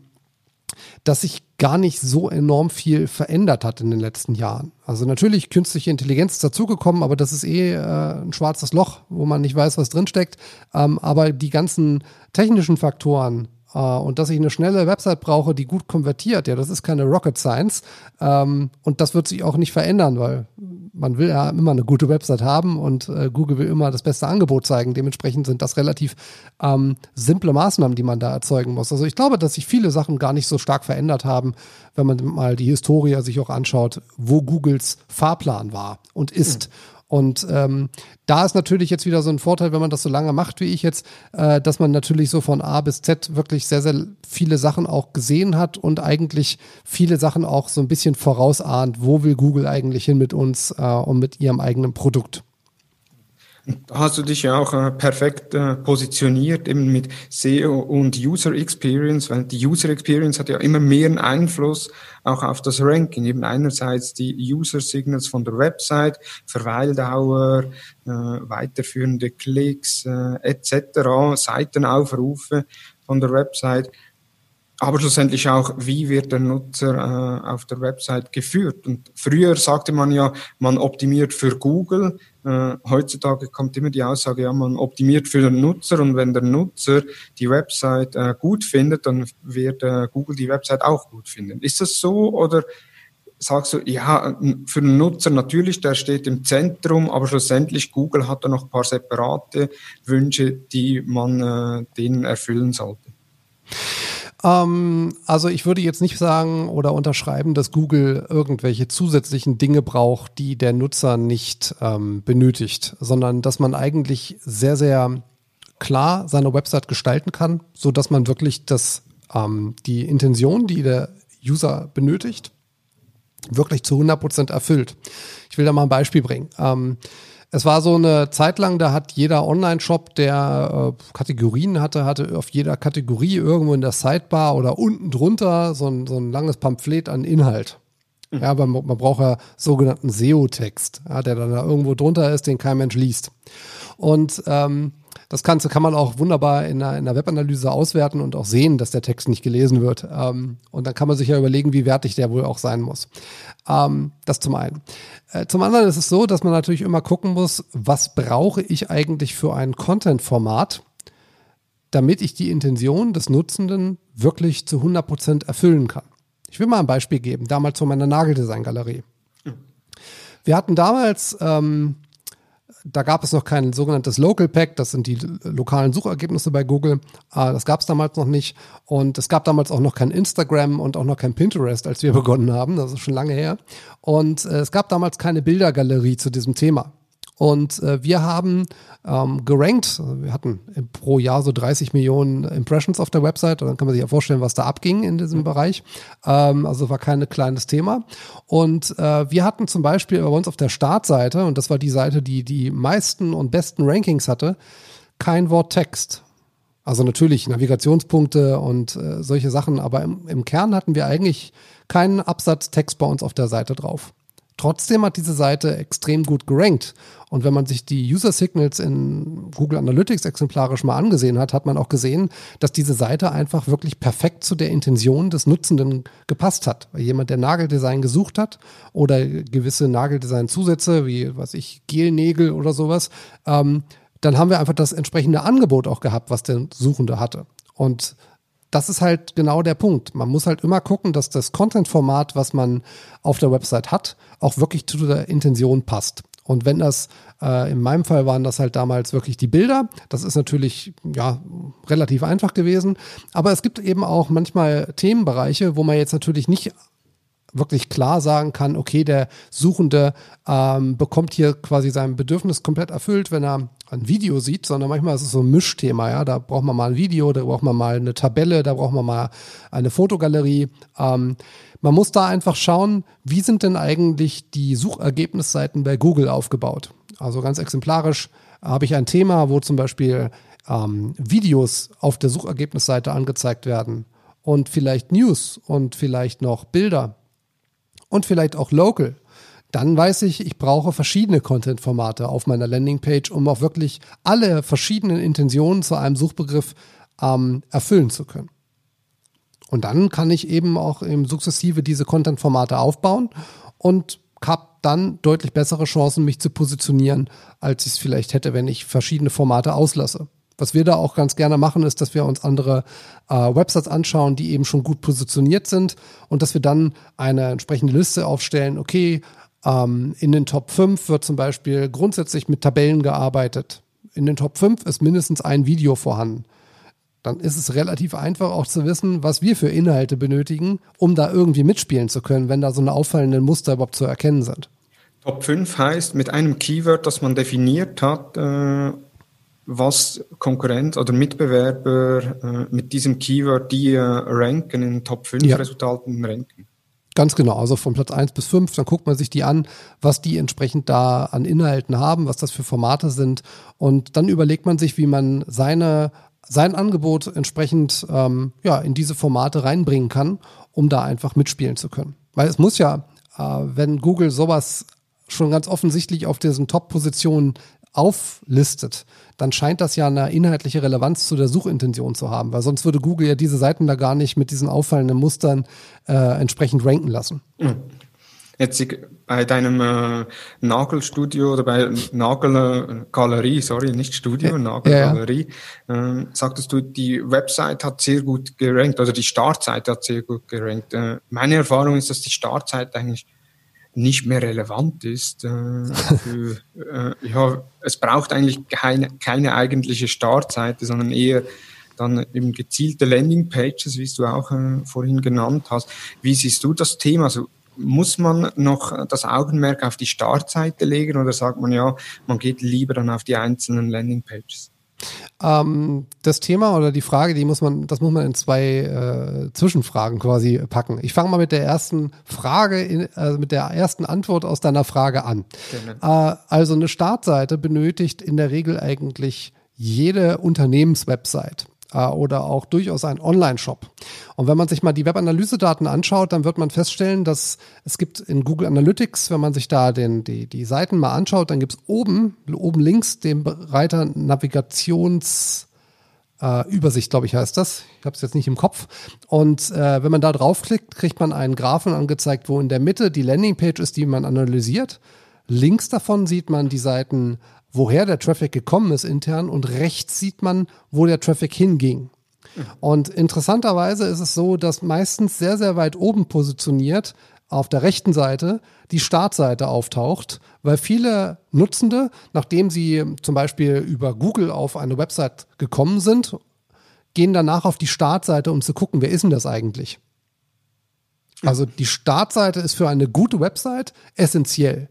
dass sich gar nicht so enorm viel verändert hat in den letzten Jahren. Also natürlich künstliche Intelligenz ist dazugekommen, aber das ist eh äh, ein schwarzes Loch, wo man nicht weiß, was drinsteckt. Ähm, aber die ganzen technischen Faktoren, äh, und dass ich eine schnelle Website brauche, die gut konvertiert, ja, das ist keine Rocket Science. Ähm, und das wird sich auch nicht verändern, weil man will ja immer eine gute Website haben und äh, Google will immer das beste Angebot zeigen. Dementsprechend sind das relativ ähm, simple Maßnahmen, die man da erzeugen muss. Also ich glaube, dass sich viele Sachen gar nicht so stark verändert haben, wenn man mal die Historie sich auch anschaut, wo Googles Fahrplan war und ist. Mhm. Und ähm, da ist natürlich jetzt wieder so ein Vorteil, wenn man das so lange macht wie ich jetzt, äh, dass man natürlich so von A bis Z wirklich sehr, sehr viele Sachen auch gesehen hat und eigentlich viele Sachen auch so ein bisschen vorausahnt, wo will Google eigentlich hin mit uns äh, und mit ihrem eigenen Produkt. Da hast du dich ja auch äh, perfekt äh, positioniert, eben mit SEO und User Experience, weil die User Experience hat ja immer mehr einen Einfluss auch auf das Ranking. Eben einerseits die User Signals von der Website, Verweildauer, äh, weiterführende Klicks äh, etc., Seitenaufrufe von der Website aber schlussendlich auch, wie wird der Nutzer äh, auf der Website geführt. Und früher sagte man ja, man optimiert für Google. Äh, heutzutage kommt immer die Aussage, ja, man optimiert für den Nutzer und wenn der Nutzer die Website äh, gut findet, dann wird äh, Google die Website auch gut finden. Ist das so oder sagst du, ja, für den Nutzer natürlich, der steht im Zentrum, aber schlussendlich Google hat da noch ein paar separate Wünsche, die man äh, denen erfüllen sollte? Ähm, also ich würde jetzt nicht sagen oder unterschreiben, dass Google irgendwelche zusätzlichen Dinge braucht, die der Nutzer nicht ähm, benötigt, sondern dass man eigentlich sehr, sehr klar seine Website gestalten kann, so dass man wirklich das, ähm, die Intention, die der User benötigt, wirklich zu 100 Prozent erfüllt. Ich will da mal ein Beispiel bringen. Ähm, es war so eine Zeit lang, da hat jeder Online-Shop, der äh, Kategorien hatte, hatte auf jeder Kategorie irgendwo in der Sidebar oder unten drunter so ein, so ein langes Pamphlet an Inhalt. Mhm. Ja, aber man, man braucht ja sogenannten SEO-Text, ja, der dann da irgendwo drunter ist, den kein Mensch liest. Und ähm, das Ganze kann man auch wunderbar in einer, in einer Webanalyse auswerten und auch sehen, dass der Text nicht gelesen wird. Ähm, und dann kann man sich ja überlegen, wie wertig der wohl auch sein muss. Ähm, das zum einen. Äh, zum anderen ist es so, dass man natürlich immer gucken muss, was brauche ich eigentlich für ein Content-Format, damit ich die Intention des Nutzenden wirklich zu 100 Prozent erfüllen kann. Ich will mal ein Beispiel geben, damals von meiner Nageldesign-Galerie. Wir hatten damals ähm, da gab es noch kein sogenanntes Local Pack, das sind die lokalen Suchergebnisse bei Google. Äh, das gab es damals noch nicht. Und es gab damals auch noch kein Instagram und auch noch kein Pinterest, als wir <laughs> begonnen haben. Das ist schon lange her. Und äh, es gab damals keine Bildergalerie zu diesem Thema. Und äh, wir haben ähm, gerankt, wir hatten pro Jahr so 30 Millionen Impressions auf der Website, und dann kann man sich ja vorstellen, was da abging in diesem Bereich. Ähm, also war kein kleines Thema. Und äh, wir hatten zum Beispiel bei uns auf der Startseite, und das war die Seite, die die meisten und besten Rankings hatte, kein Wort Text. Also natürlich Navigationspunkte und äh, solche Sachen, aber im, im Kern hatten wir eigentlich keinen Absatz Text bei uns auf der Seite drauf. Trotzdem hat diese Seite extrem gut gerankt. Und wenn man sich die User Signals in Google Analytics exemplarisch mal angesehen hat, hat man auch gesehen, dass diese Seite einfach wirklich perfekt zu der Intention des Nutzenden gepasst hat. Jemand, der Nageldesign gesucht hat oder gewisse Nageldesign-Zusätze, wie was ich, Gelnägel oder sowas, ähm, dann haben wir einfach das entsprechende Angebot auch gehabt, was der Suchende hatte. Und das ist halt genau der Punkt. Man muss halt immer gucken, dass das Content-Format, was man auf der Website hat, auch wirklich zu der Intention passt. Und wenn das, äh, in meinem Fall waren das halt damals wirklich die Bilder, das ist natürlich ja relativ einfach gewesen. Aber es gibt eben auch manchmal Themenbereiche, wo man jetzt natürlich nicht wirklich klar sagen kann, okay, der Suchende ähm, bekommt hier quasi sein Bedürfnis komplett erfüllt, wenn er ein Video sieht, sondern manchmal ist es so ein Mischthema, ja. Da braucht man mal ein Video, da braucht man mal eine Tabelle, da braucht man mal eine Fotogalerie. Ähm, man muss da einfach schauen, wie sind denn eigentlich die Suchergebnisseiten bei Google aufgebaut. Also ganz exemplarisch habe ich ein Thema, wo zum Beispiel ähm, Videos auf der Suchergebnisseite angezeigt werden und vielleicht News und vielleicht noch Bilder und vielleicht auch Local, dann weiß ich, ich brauche verschiedene Content-Formate auf meiner Landingpage, um auch wirklich alle verschiedenen Intentionen zu einem Suchbegriff ähm, erfüllen zu können. Und dann kann ich eben auch eben sukzessive diese Content-Formate aufbauen und habe dann deutlich bessere Chancen, mich zu positionieren, als ich es vielleicht hätte, wenn ich verschiedene Formate auslasse. Was wir da auch ganz gerne machen, ist, dass wir uns andere äh, Websites anschauen, die eben schon gut positioniert sind und dass wir dann eine entsprechende Liste aufstellen. Okay, ähm, in den Top 5 wird zum Beispiel grundsätzlich mit Tabellen gearbeitet. In den Top 5 ist mindestens ein Video vorhanden. Dann ist es relativ einfach auch zu wissen, was wir für Inhalte benötigen, um da irgendwie mitspielen zu können, wenn da so eine auffallenden Muster überhaupt zu erkennen sind. Top 5 heißt mit einem Keyword, das man definiert hat, äh, was Konkurrent oder Mitbewerber äh, mit diesem Keyword, die äh, ranken, in Top 5 ja. Resultaten ranken. Ganz genau, also von Platz 1 bis 5, dann guckt man sich die an, was die entsprechend da an Inhalten haben, was das für Formate sind. Und dann überlegt man sich, wie man seine, sein Angebot entsprechend ähm, ja, in diese Formate reinbringen kann, um da einfach mitspielen zu können. Weil es muss ja, äh, wenn Google sowas schon ganz offensichtlich auf diesen Top-Positionen auflistet, dann scheint das ja eine inhaltliche Relevanz zu der Suchintention zu haben, weil sonst würde Google ja diese Seiten da gar nicht mit diesen auffallenden Mustern äh, entsprechend ranken lassen. Mhm. Jetzt bei deinem äh, Nagelstudio oder bei Nagelgalerie, sorry, nicht Studio, Nagelgalerie, ja. äh, sagtest du, die Website hat sehr gut gerankt, also die Startseite hat sehr gut gerankt. Äh, meine Erfahrung ist, dass die Startseite eigentlich nicht mehr relevant ist. Äh, für, äh, ja, es braucht eigentlich keine, keine eigentliche Startseite, sondern eher dann eben gezielte Landingpages, wie du auch äh, vorhin genannt hast. Wie siehst du das Thema? Also muss man noch das Augenmerk auf die Startseite legen oder sagt man ja, man geht lieber dann auf die einzelnen Landingpages? Ähm, das Thema oder die Frage, die muss man, das muss man in zwei äh, Zwischenfragen quasi packen. Ich fange mal mit der ersten Frage, in, also mit der ersten Antwort aus deiner Frage an. Äh, also eine Startseite benötigt in der Regel eigentlich jede Unternehmenswebsite äh, oder auch durchaus ein Online-Shop. Und wenn man sich mal die Webanalyse-Daten anschaut, dann wird man feststellen, dass es gibt in Google Analytics, wenn man sich da den, die, die Seiten mal anschaut, dann gibt es oben, oben links den Reiter Navigations- äh, Übersicht, glaube ich, heißt das. Ich habe es jetzt nicht im Kopf. Und äh, wenn man da draufklickt, kriegt man einen Graphen angezeigt, wo in der Mitte die Landingpage ist, die man analysiert. Links davon sieht man die Seiten woher der Traffic gekommen ist intern und rechts sieht man, wo der Traffic hinging. Und interessanterweise ist es so, dass meistens sehr, sehr weit oben positioniert auf der rechten Seite die Startseite auftaucht, weil viele Nutzende, nachdem sie zum Beispiel über Google auf eine Website gekommen sind, gehen danach auf die Startseite, um zu gucken, wer ist denn das eigentlich? Also die Startseite ist für eine gute Website essentiell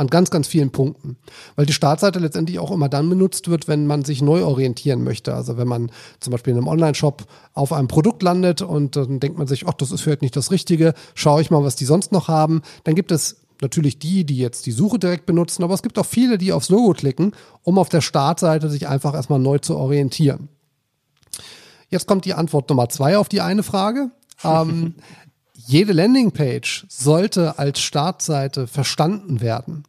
an ganz, ganz vielen Punkten. Weil die Startseite letztendlich auch immer dann benutzt wird, wenn man sich neu orientieren möchte. Also wenn man zum Beispiel in einem Online-Shop auf einem Produkt landet und dann denkt man sich, ach, das ist vielleicht nicht das Richtige, schaue ich mal, was die sonst noch haben. Dann gibt es natürlich die, die jetzt die Suche direkt benutzen, aber es gibt auch viele, die aufs Logo klicken, um auf der Startseite sich einfach erstmal neu zu orientieren. Jetzt kommt die Antwort Nummer zwei auf die eine Frage. <laughs> ähm, jede Landingpage sollte als Startseite verstanden werden.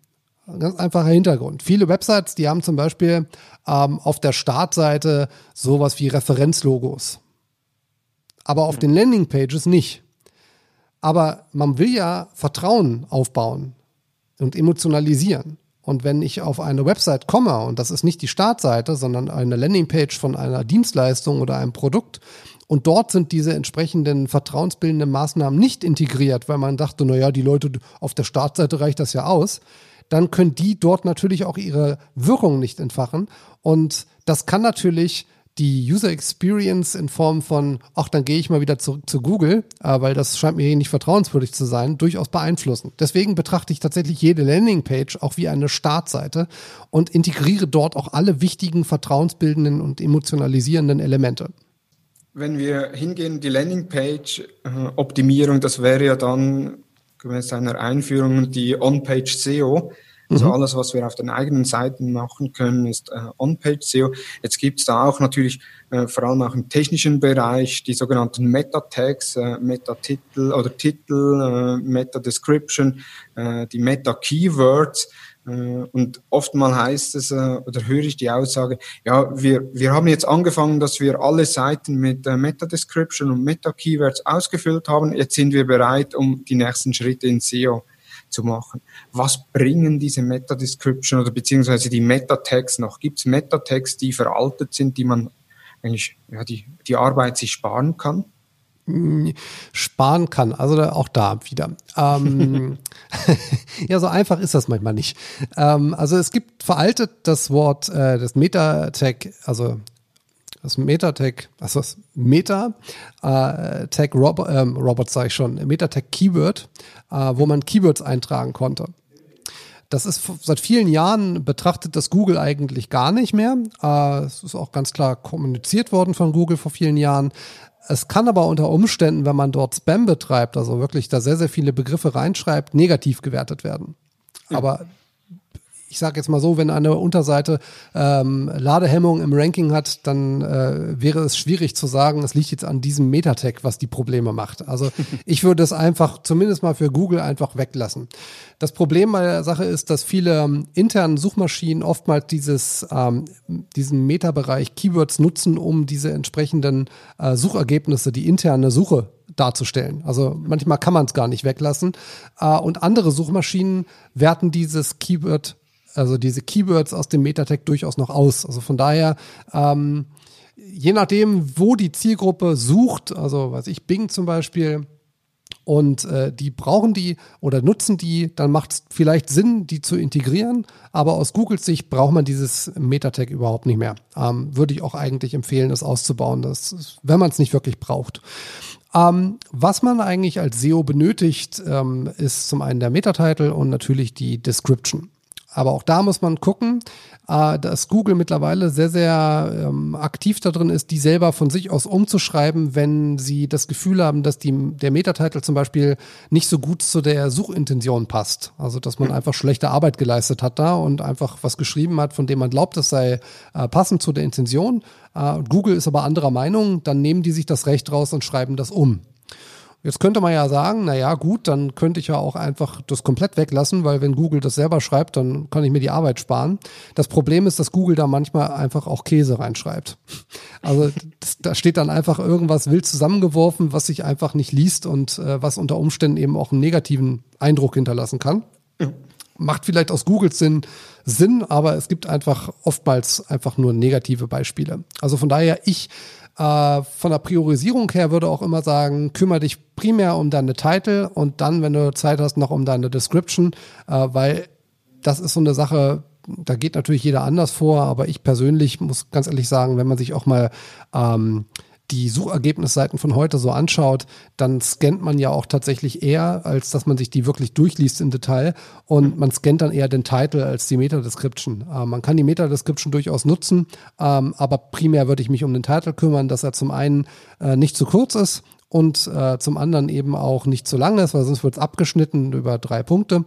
Ganz einfacher Hintergrund. Viele Websites, die haben zum Beispiel ähm, auf der Startseite sowas wie Referenzlogos. Aber auf den Landingpages nicht. Aber man will ja Vertrauen aufbauen und emotionalisieren. Und wenn ich auf eine Website komme, und das ist nicht die Startseite, sondern eine Landingpage von einer Dienstleistung oder einem Produkt, Und dort sind diese entsprechenden vertrauensbildenden Maßnahmen nicht integriert, weil man dachte, naja, die Leute auf der Startseite reicht das ja aus. Dann können die dort natürlich auch ihre Wirkung nicht entfachen. Und das kann natürlich die User Experience in Form von, ach, dann gehe ich mal wieder zurück zu Google, äh, weil das scheint mir hier nicht vertrauenswürdig zu sein, durchaus beeinflussen. Deswegen betrachte ich tatsächlich jede Landingpage auch wie eine Startseite und integriere dort auch alle wichtigen vertrauensbildenden und emotionalisierenden Elemente wenn wir hingehen, die Landingpage-Optimierung, das wäre ja dann gemäß einer Einführung die On-Page SEO. Also mhm. alles, was wir auf den eigenen Seiten machen können, ist äh, On-Page SEO. Jetzt gibt's da auch natürlich äh, vor allem auch im technischen Bereich die sogenannten Meta-Tags, äh, Meta-Titel oder Titel, äh, Meta-Description, äh, die Meta-Keywords. Äh, und oftmal heißt es, äh, oder höre ich die Aussage, ja, wir, wir haben jetzt angefangen, dass wir alle Seiten mit äh, Meta-Description und Meta-Keywords ausgefüllt haben. Jetzt sind wir bereit, um die nächsten Schritte in SEO zu machen. Was bringen diese Meta-Description oder beziehungsweise die Meta-Tags noch? Gibt es Meta-Tags, die veraltet sind, die man eigentlich, ja, die, die Arbeit sich sparen kann? Sparen kann. Also auch da wieder. Ähm, <laughs> <laughs> ja, so einfach ist das manchmal nicht. Ähm, also es gibt veraltet das Wort, äh, das Meta-Tag, also das Meta-Tag, also das Meta-Tag Robot, ähm, Robot sage ich schon, Meta-Tag Keyword, äh, wo man Keywords eintragen konnte. Das ist seit vielen Jahren betrachtet das Google eigentlich gar nicht mehr. Äh, es ist auch ganz klar kommuniziert worden von Google vor vielen Jahren. Es kann aber unter Umständen, wenn man dort Spam betreibt, also wirklich da sehr, sehr viele Begriffe reinschreibt, negativ gewertet werden. Aber ich sage jetzt mal so, wenn eine Unterseite ähm, Ladehemmung im Ranking hat, dann äh, wäre es schwierig zu sagen, es liegt jetzt an diesem Metatag, was die Probleme macht. Also <laughs> ich würde es einfach zumindest mal für Google einfach weglassen. Das Problem bei der Sache ist, dass viele ähm, internen Suchmaschinen oftmals dieses, ähm, diesen Meta-Bereich Keywords nutzen, um diese entsprechenden äh, Suchergebnisse, die interne Suche darzustellen. Also manchmal kann man es gar nicht weglassen. Äh, und andere Suchmaschinen werten dieses Keyword also diese Keywords aus dem Metatag durchaus noch aus. Also von daher, ähm, je nachdem, wo die Zielgruppe sucht, also was ich Bing zum Beispiel, und äh, die brauchen die oder nutzen die, dann macht es vielleicht Sinn, die zu integrieren. Aber aus Googles Sicht braucht man dieses Metatag überhaupt nicht mehr. Ähm, würde ich auch eigentlich empfehlen, das auszubauen, das, wenn man es nicht wirklich braucht. Ähm, was man eigentlich als SEO benötigt, ähm, ist zum einen der Metatitle und natürlich die Description. Aber auch da muss man gucken, äh, dass Google mittlerweile sehr, sehr ähm, aktiv darin ist, die selber von sich aus umzuschreiben, wenn sie das Gefühl haben, dass die, der Metatitel zum Beispiel nicht so gut zu der Suchintention passt. Also dass man einfach schlechte Arbeit geleistet hat da und einfach was geschrieben hat, von dem man glaubt, das sei äh, passend zu der Intention. Äh, Google ist aber anderer Meinung, dann nehmen die sich das Recht raus und schreiben das um. Jetzt könnte man ja sagen, na ja, gut, dann könnte ich ja auch einfach das komplett weglassen, weil wenn Google das selber schreibt, dann kann ich mir die Arbeit sparen. Das Problem ist, dass Google da manchmal einfach auch Käse reinschreibt. Also das, da steht dann einfach irgendwas wild zusammengeworfen, was sich einfach nicht liest und äh, was unter Umständen eben auch einen negativen Eindruck hinterlassen kann. Macht vielleicht aus Googles Sinn Sinn, aber es gibt einfach oftmals einfach nur negative Beispiele. Also von daher, ich äh, von der Priorisierung her würde auch immer sagen, kümmere dich primär um deine Title und dann, wenn du Zeit hast, noch um deine Description, äh, weil das ist so eine Sache, da geht natürlich jeder anders vor, aber ich persönlich muss ganz ehrlich sagen, wenn man sich auch mal ähm, die Suchergebnisseiten von heute so anschaut, dann scannt man ja auch tatsächlich eher, als dass man sich die wirklich durchliest im Detail. Und man scannt dann eher den Titel als die Meta-Description. Äh, man kann die Meta-Description durchaus nutzen, ähm, aber primär würde ich mich um den Titel kümmern, dass er zum einen äh, nicht zu kurz ist und äh, zum anderen eben auch nicht zu lang ist, weil sonst wird es abgeschnitten über drei Punkte.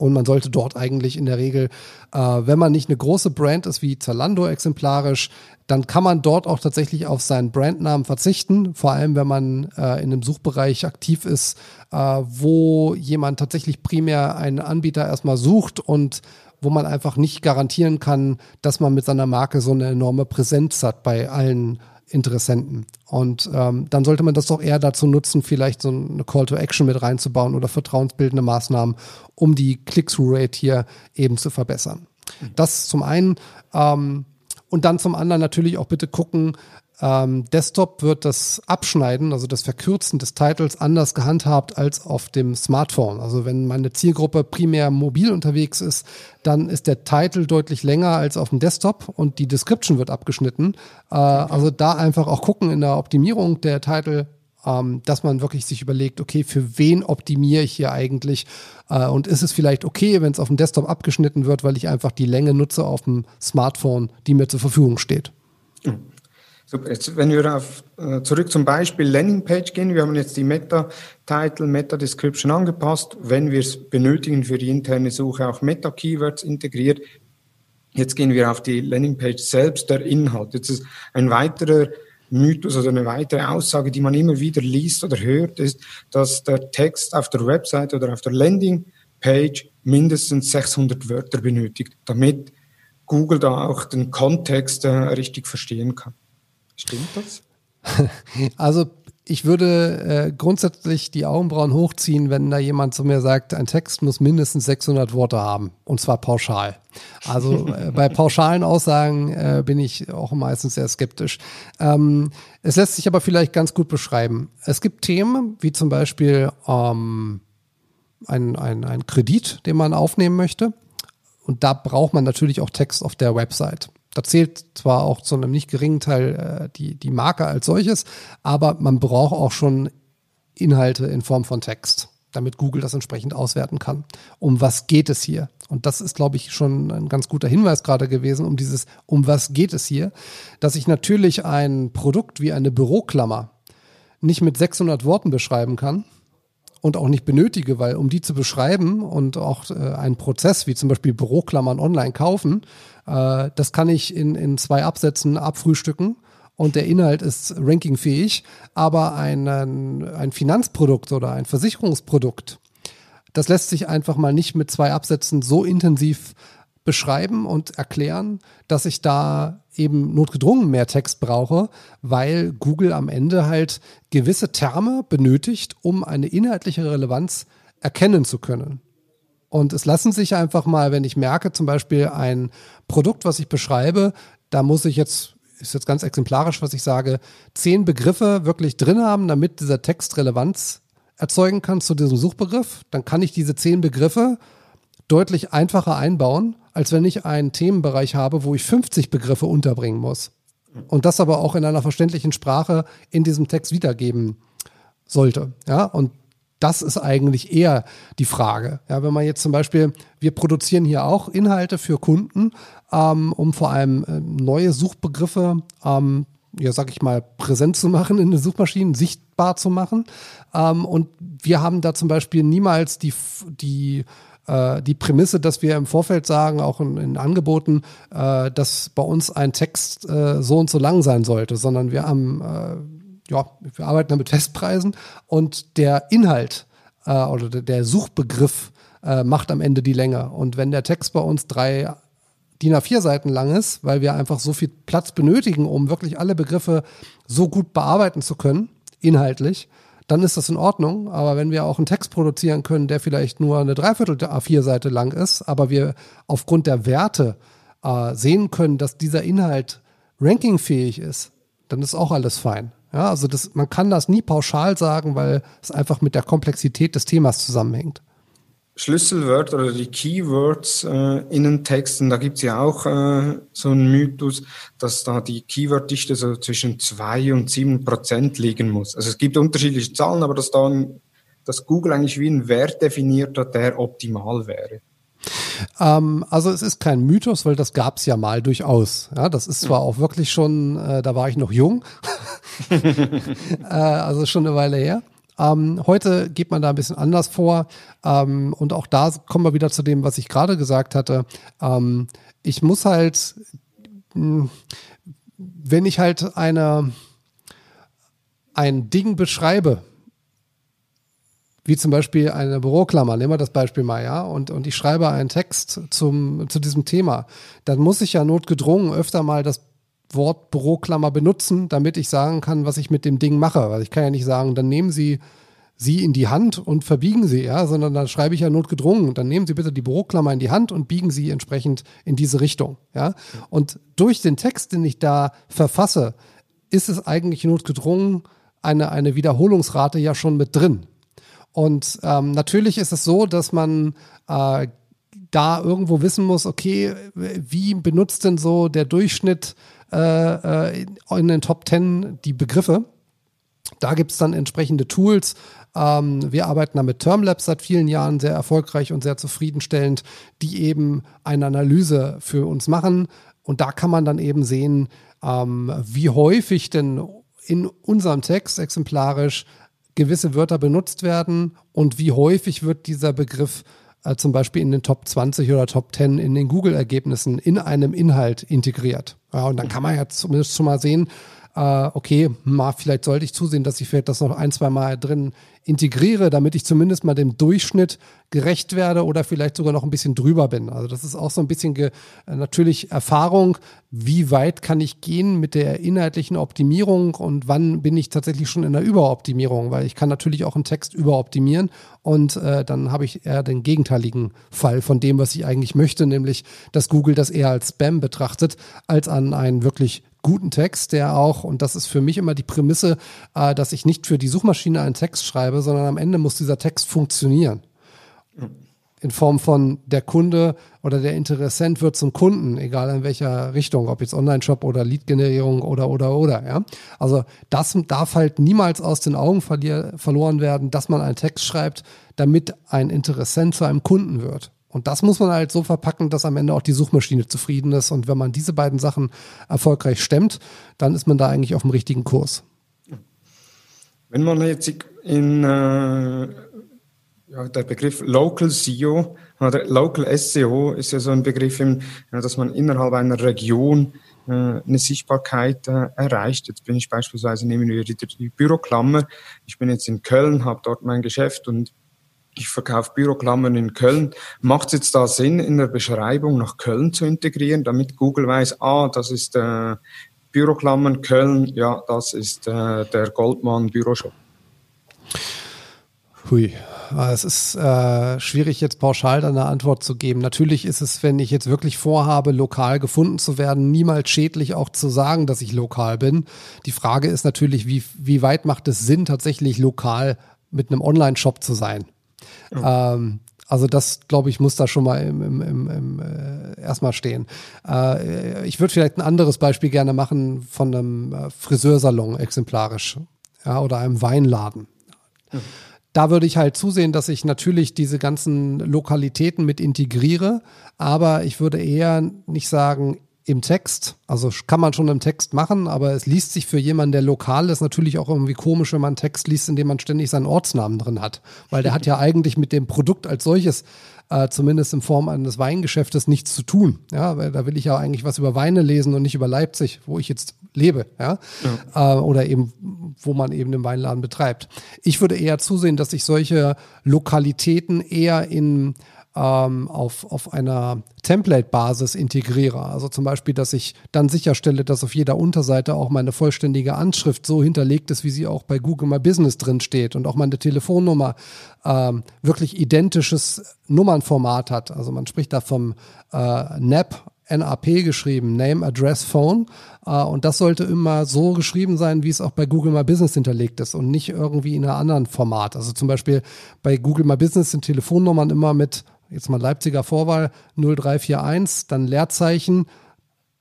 Und man sollte dort eigentlich in der Regel, äh, wenn man nicht eine große Brand ist wie Zalando exemplarisch, dann kann man dort auch tatsächlich auf seinen Brandnamen verzichten. Vor allem, wenn man äh, in einem Suchbereich aktiv ist, äh, wo jemand tatsächlich primär einen Anbieter erstmal sucht und wo man einfach nicht garantieren kann, dass man mit seiner Marke so eine enorme Präsenz hat bei allen Interessenten. Und ähm, dann sollte man das doch eher dazu nutzen, vielleicht so eine Call to Action mit reinzubauen oder vertrauensbildende Maßnahmen, um die Click-through-Rate hier eben zu verbessern. Das zum einen. Ähm, und dann zum anderen natürlich auch bitte gucken, ähm, Desktop wird das Abschneiden, also das Verkürzen des Titles anders gehandhabt als auf dem Smartphone. Also wenn meine Zielgruppe primär mobil unterwegs ist, dann ist der Titel deutlich länger als auf dem Desktop und die Description wird abgeschnitten. Äh, also da einfach auch gucken in der Optimierung der Titel, ähm, dass man wirklich sich überlegt, okay, für wen optimiere ich hier eigentlich? Äh, und ist es vielleicht okay, wenn es auf dem Desktop abgeschnitten wird, weil ich einfach die Länge nutze auf dem Smartphone, die mir zur Verfügung steht? Super. Jetzt, wenn wir auf, äh, zurück zum Beispiel Landingpage gehen, wir haben jetzt die Meta-Title, Meta-Description angepasst. Wenn wir es benötigen für die interne Suche, auch Meta-Keywords integriert. Jetzt gehen wir auf die Landingpage selbst, der Inhalt. Jetzt ist ein weiterer Mythos oder eine weitere Aussage, die man immer wieder liest oder hört, ist, dass der Text auf der Website oder auf der Landingpage mindestens 600 Wörter benötigt, damit Google da auch den Kontext äh, richtig verstehen kann. Stimmt das? <laughs> Also ich würde äh, grundsätzlich die Augenbrauen hochziehen, wenn da jemand zu mir sagt, ein Text muss mindestens 600 Worte haben und zwar pauschal. Also <laughs> äh, bei pauschalen Aussagen äh, bin ich auch meistens sehr skeptisch. Ähm, es lässt sich aber vielleicht ganz gut beschreiben. Es gibt Themen wie zum Beispiel ähm, ein, ein, ein Kredit, den man aufnehmen möchte. Und da braucht man natürlich auch Text auf der Website. Da zählt zwar auch zu einem nicht geringen Teil äh, die, die Marke als solches, aber man braucht auch schon Inhalte in Form von Text, damit Google das entsprechend auswerten kann. Um was geht es hier? Und das ist, glaube ich, schon ein ganz guter Hinweis gerade gewesen, um dieses, um was geht es hier, dass ich natürlich ein Produkt wie eine Büroklammer nicht mit 600 Worten beschreiben kann, und auch nicht benötige, weil um die zu beschreiben und auch äh, einen Prozess wie zum Beispiel Büroklammern online kaufen, äh, das kann ich in, in zwei Absätzen abfrühstücken und der Inhalt ist rankingfähig, aber ein, ein Finanzprodukt oder ein Versicherungsprodukt, das lässt sich einfach mal nicht mit zwei Absätzen so intensiv beschreiben und erklären, dass ich da eben notgedrungen mehr Text brauche, weil Google am Ende halt gewisse Terme benötigt, um eine inhaltliche Relevanz erkennen zu können. Und es lassen sich einfach mal, wenn ich merke, zum Beispiel ein Produkt, was ich beschreibe, da muss ich jetzt, ist jetzt ganz exemplarisch, was ich sage, zehn Begriffe wirklich drin haben, damit dieser Text Relevanz erzeugen kann zu diesem Suchbegriff. Dann kann ich diese zehn Begriffe deutlich einfacher einbauen, als wenn ich einen Themenbereich habe, wo ich 50 Begriffe unterbringen muss. Und das aber auch in einer verständlichen Sprache in diesem Text wiedergeben sollte. Ja, und das ist eigentlich eher die Frage. Ja, wenn man jetzt zum Beispiel, wir produzieren hier auch Inhalte für Kunden, ähm, um vor allem äh, neue Suchbegriffe, ähm, ja, sag ich mal, präsent zu machen in den Suchmaschinen, sichtbar zu machen. Ähm, und wir haben da zum Beispiel niemals die, die äh, die Prämisse, dass wir im Vorfeld sagen, auch in, in Angeboten, äh, dass bei uns ein Text äh, so und so lang sein sollte, sondern wir haben äh, ja, wir arbeiten da mit <laughs> Testpreisen und der Inhalt äh, oder der Suchbegriff äh, macht am Ende die Länge. Und wenn der Text bei uns drei DIN A4 Seiten lang ist, weil wir einfach so viel Platz benötigen, um wirklich alle Begriffe so gut bearbeiten zu können, inhaltlich, dann ist das in Ordnung. Aber wenn wir auch einen Text produzieren können, der vielleicht nur eine Dreiviertel der A4 Seite lang ist, aber wir aufgrund der Werte äh, sehen können, dass dieser Inhalt rankingfähig ist, dann ist auch alles fein. Ja, also das, man kann das nie pauschal sagen, weil es einfach mit der Komplexität des Themas zusammenhängt. Schlüsselwörter oder die Keywords äh, in den Texten, da gibt es ja auch äh, so einen Mythos, dass da die Keyworddichte so zwischen zwei und sieben Prozent liegen muss. Also es gibt unterschiedliche Zahlen, aber dass da dass Google eigentlich wie einen Wert definiert hat, der optimal wäre. Ähm, also es ist kein Mythos, weil das gab es ja mal durchaus. Ja, das ist zwar auch wirklich schon, äh, da war ich noch jung, <laughs> äh, also schon eine Weile her. Ähm, heute geht man da ein bisschen anders vor. Ähm, und auch da kommen wir wieder zu dem, was ich gerade gesagt hatte. Ähm, ich muss halt, hm, wenn ich halt eine, ein Ding beschreibe, wie zum Beispiel eine Büroklammer, nehmen wir das Beispiel mal, ja, und, und ich schreibe einen Text zum, zu diesem Thema, dann muss ich ja notgedrungen öfter mal das Wort Büroklammer benutzen, damit ich sagen kann, was ich mit dem Ding mache. Weil ich kann ja nicht sagen, dann nehmen Sie sie in die Hand und verbiegen sie, ja, sondern dann schreibe ich ja notgedrungen. Dann nehmen Sie bitte die Büroklammer in die Hand und biegen sie entsprechend in diese Richtung, ja. Und durch den Text, den ich da verfasse, ist es eigentlich notgedrungen eine, eine Wiederholungsrate ja schon mit drin. Und ähm, natürlich ist es so, dass man äh, da irgendwo wissen muss, okay, wie benutzt denn so der Durchschnitt äh, äh in den Top 10 die Begriffe? Da gibt es dann entsprechende Tools. Ähm, wir arbeiten da mit Termlabs seit vielen Jahren sehr erfolgreich und sehr zufriedenstellend, die eben eine Analyse für uns machen. Und da kann man dann eben sehen, ähm, wie häufig denn in unserem Text exemplarisch gewisse Wörter benutzt werden und wie häufig wird dieser Begriff äh, zum Beispiel in den Top 20 oder Top 10 in den Google-Ergebnissen in einem Inhalt integriert. Ja, und dann kann man ja zumindest schon mal sehen, äh, okay, mal, vielleicht sollte ich zusehen, dass ich vielleicht das noch ein, zwei Mal drin integriere, damit ich zumindest mal dem Durchschnitt gerecht werde oder vielleicht sogar noch ein bisschen drüber bin. Also das ist auch so ein bisschen äh, natürlich Erfahrung, wie weit kann ich gehen mit der inhaltlichen Optimierung und wann bin ich tatsächlich schon in der Überoptimierung, weil ich kann natürlich auch einen Text überoptimieren und äh, dann habe ich eher den gegenteiligen Fall von dem, was ich eigentlich möchte, nämlich dass Google das eher als Spam betrachtet, als an einen wirklich guten Text, der auch, und das ist für mich immer die Prämisse, äh, dass ich nicht für die Suchmaschine einen Text schreibe, sondern am Ende muss dieser Text funktionieren. In Form von der Kunde oder der Interessent wird zum Kunden, egal in welcher Richtung, ob jetzt Online-Shop oder Lead-Generierung oder, oder, oder, ja. Also das darf halt niemals aus den Augen verloren werden, dass man einen Text schreibt, damit ein Interessent zu einem Kunden wird. Und das muss man halt so verpacken, dass am Ende auch die Suchmaschine zufrieden ist. Und wenn man diese beiden Sachen erfolgreich stemmt, dann ist man da eigentlich auf dem richtigen Kurs. Wenn man jetzt in äh, ja, der Begriff Local SEO oder Local SEO ist ja so ein Begriff, im, ja, dass man innerhalb einer Region äh, eine Sichtbarkeit äh, erreicht. Jetzt bin ich beispielsweise, nehmen wir die, die Büroklammer. Ich bin jetzt in Köln, habe dort mein Geschäft und ich verkaufe Büroklammern in Köln. Macht es jetzt da Sinn, in der Beschreibung nach Köln zu integrieren, damit Google weiß, ah, das ist äh, Büroklammern Köln, ja, das ist äh, der Goldmann Büroshop? Hui, ah, es ist äh, schwierig jetzt pauschal eine Antwort zu geben. Natürlich ist es, wenn ich jetzt wirklich vorhabe, lokal gefunden zu werden, niemals schädlich auch zu sagen, dass ich lokal bin. Die Frage ist natürlich, wie, wie weit macht es Sinn, tatsächlich lokal mit einem Online-Shop zu sein? Ähm, also das, glaube ich, muss da schon mal im, im, im, im äh, erstmal stehen. Äh, ich würde vielleicht ein anderes Beispiel gerne machen von einem äh, Friseursalon exemplarisch ja, oder einem Weinladen. Mhm. Da würde ich halt zusehen, dass ich natürlich diese ganzen Lokalitäten mit integriere, aber ich würde eher nicht sagen, im Text. Also kann man schon im Text machen, aber es liest sich für jemanden, der lokal ist, natürlich auch irgendwie komisch, wenn man Text liest, in dem man ständig seinen Ortsnamen drin hat. Weil der hat ja eigentlich mit dem Produkt als solches, äh, zumindest in Form eines Weingeschäftes, nichts zu tun. Ja, weil da will ich ja eigentlich was über Weine lesen und nicht über Leipzig, wo ich jetzt lebe, ja. ja. Äh, oder eben, wo man eben den Weinladen betreibt. Ich würde eher zusehen, dass ich solche Lokalitäten eher in ähm, auf, auf einer Template-Basis integriere. Also zum Beispiel, dass ich dann sicherstelle, dass auf jeder Unterseite auch meine vollständige Anschrift so hinterlegt ist, wie sie auch bei Google My Business drin steht und auch meine Telefonnummer ähm, wirklich identisches Nummernformat hat. Also man spricht da vom äh, NAP, NAP geschrieben, Name, Address, Phone. Uh, und das sollte immer so geschrieben sein, wie es auch bei Google My Business hinterlegt ist und nicht irgendwie in einem anderen Format. Also zum Beispiel bei Google My Business sind Telefonnummern immer mit jetzt mal Leipziger Vorwahl 0341, dann Leerzeichen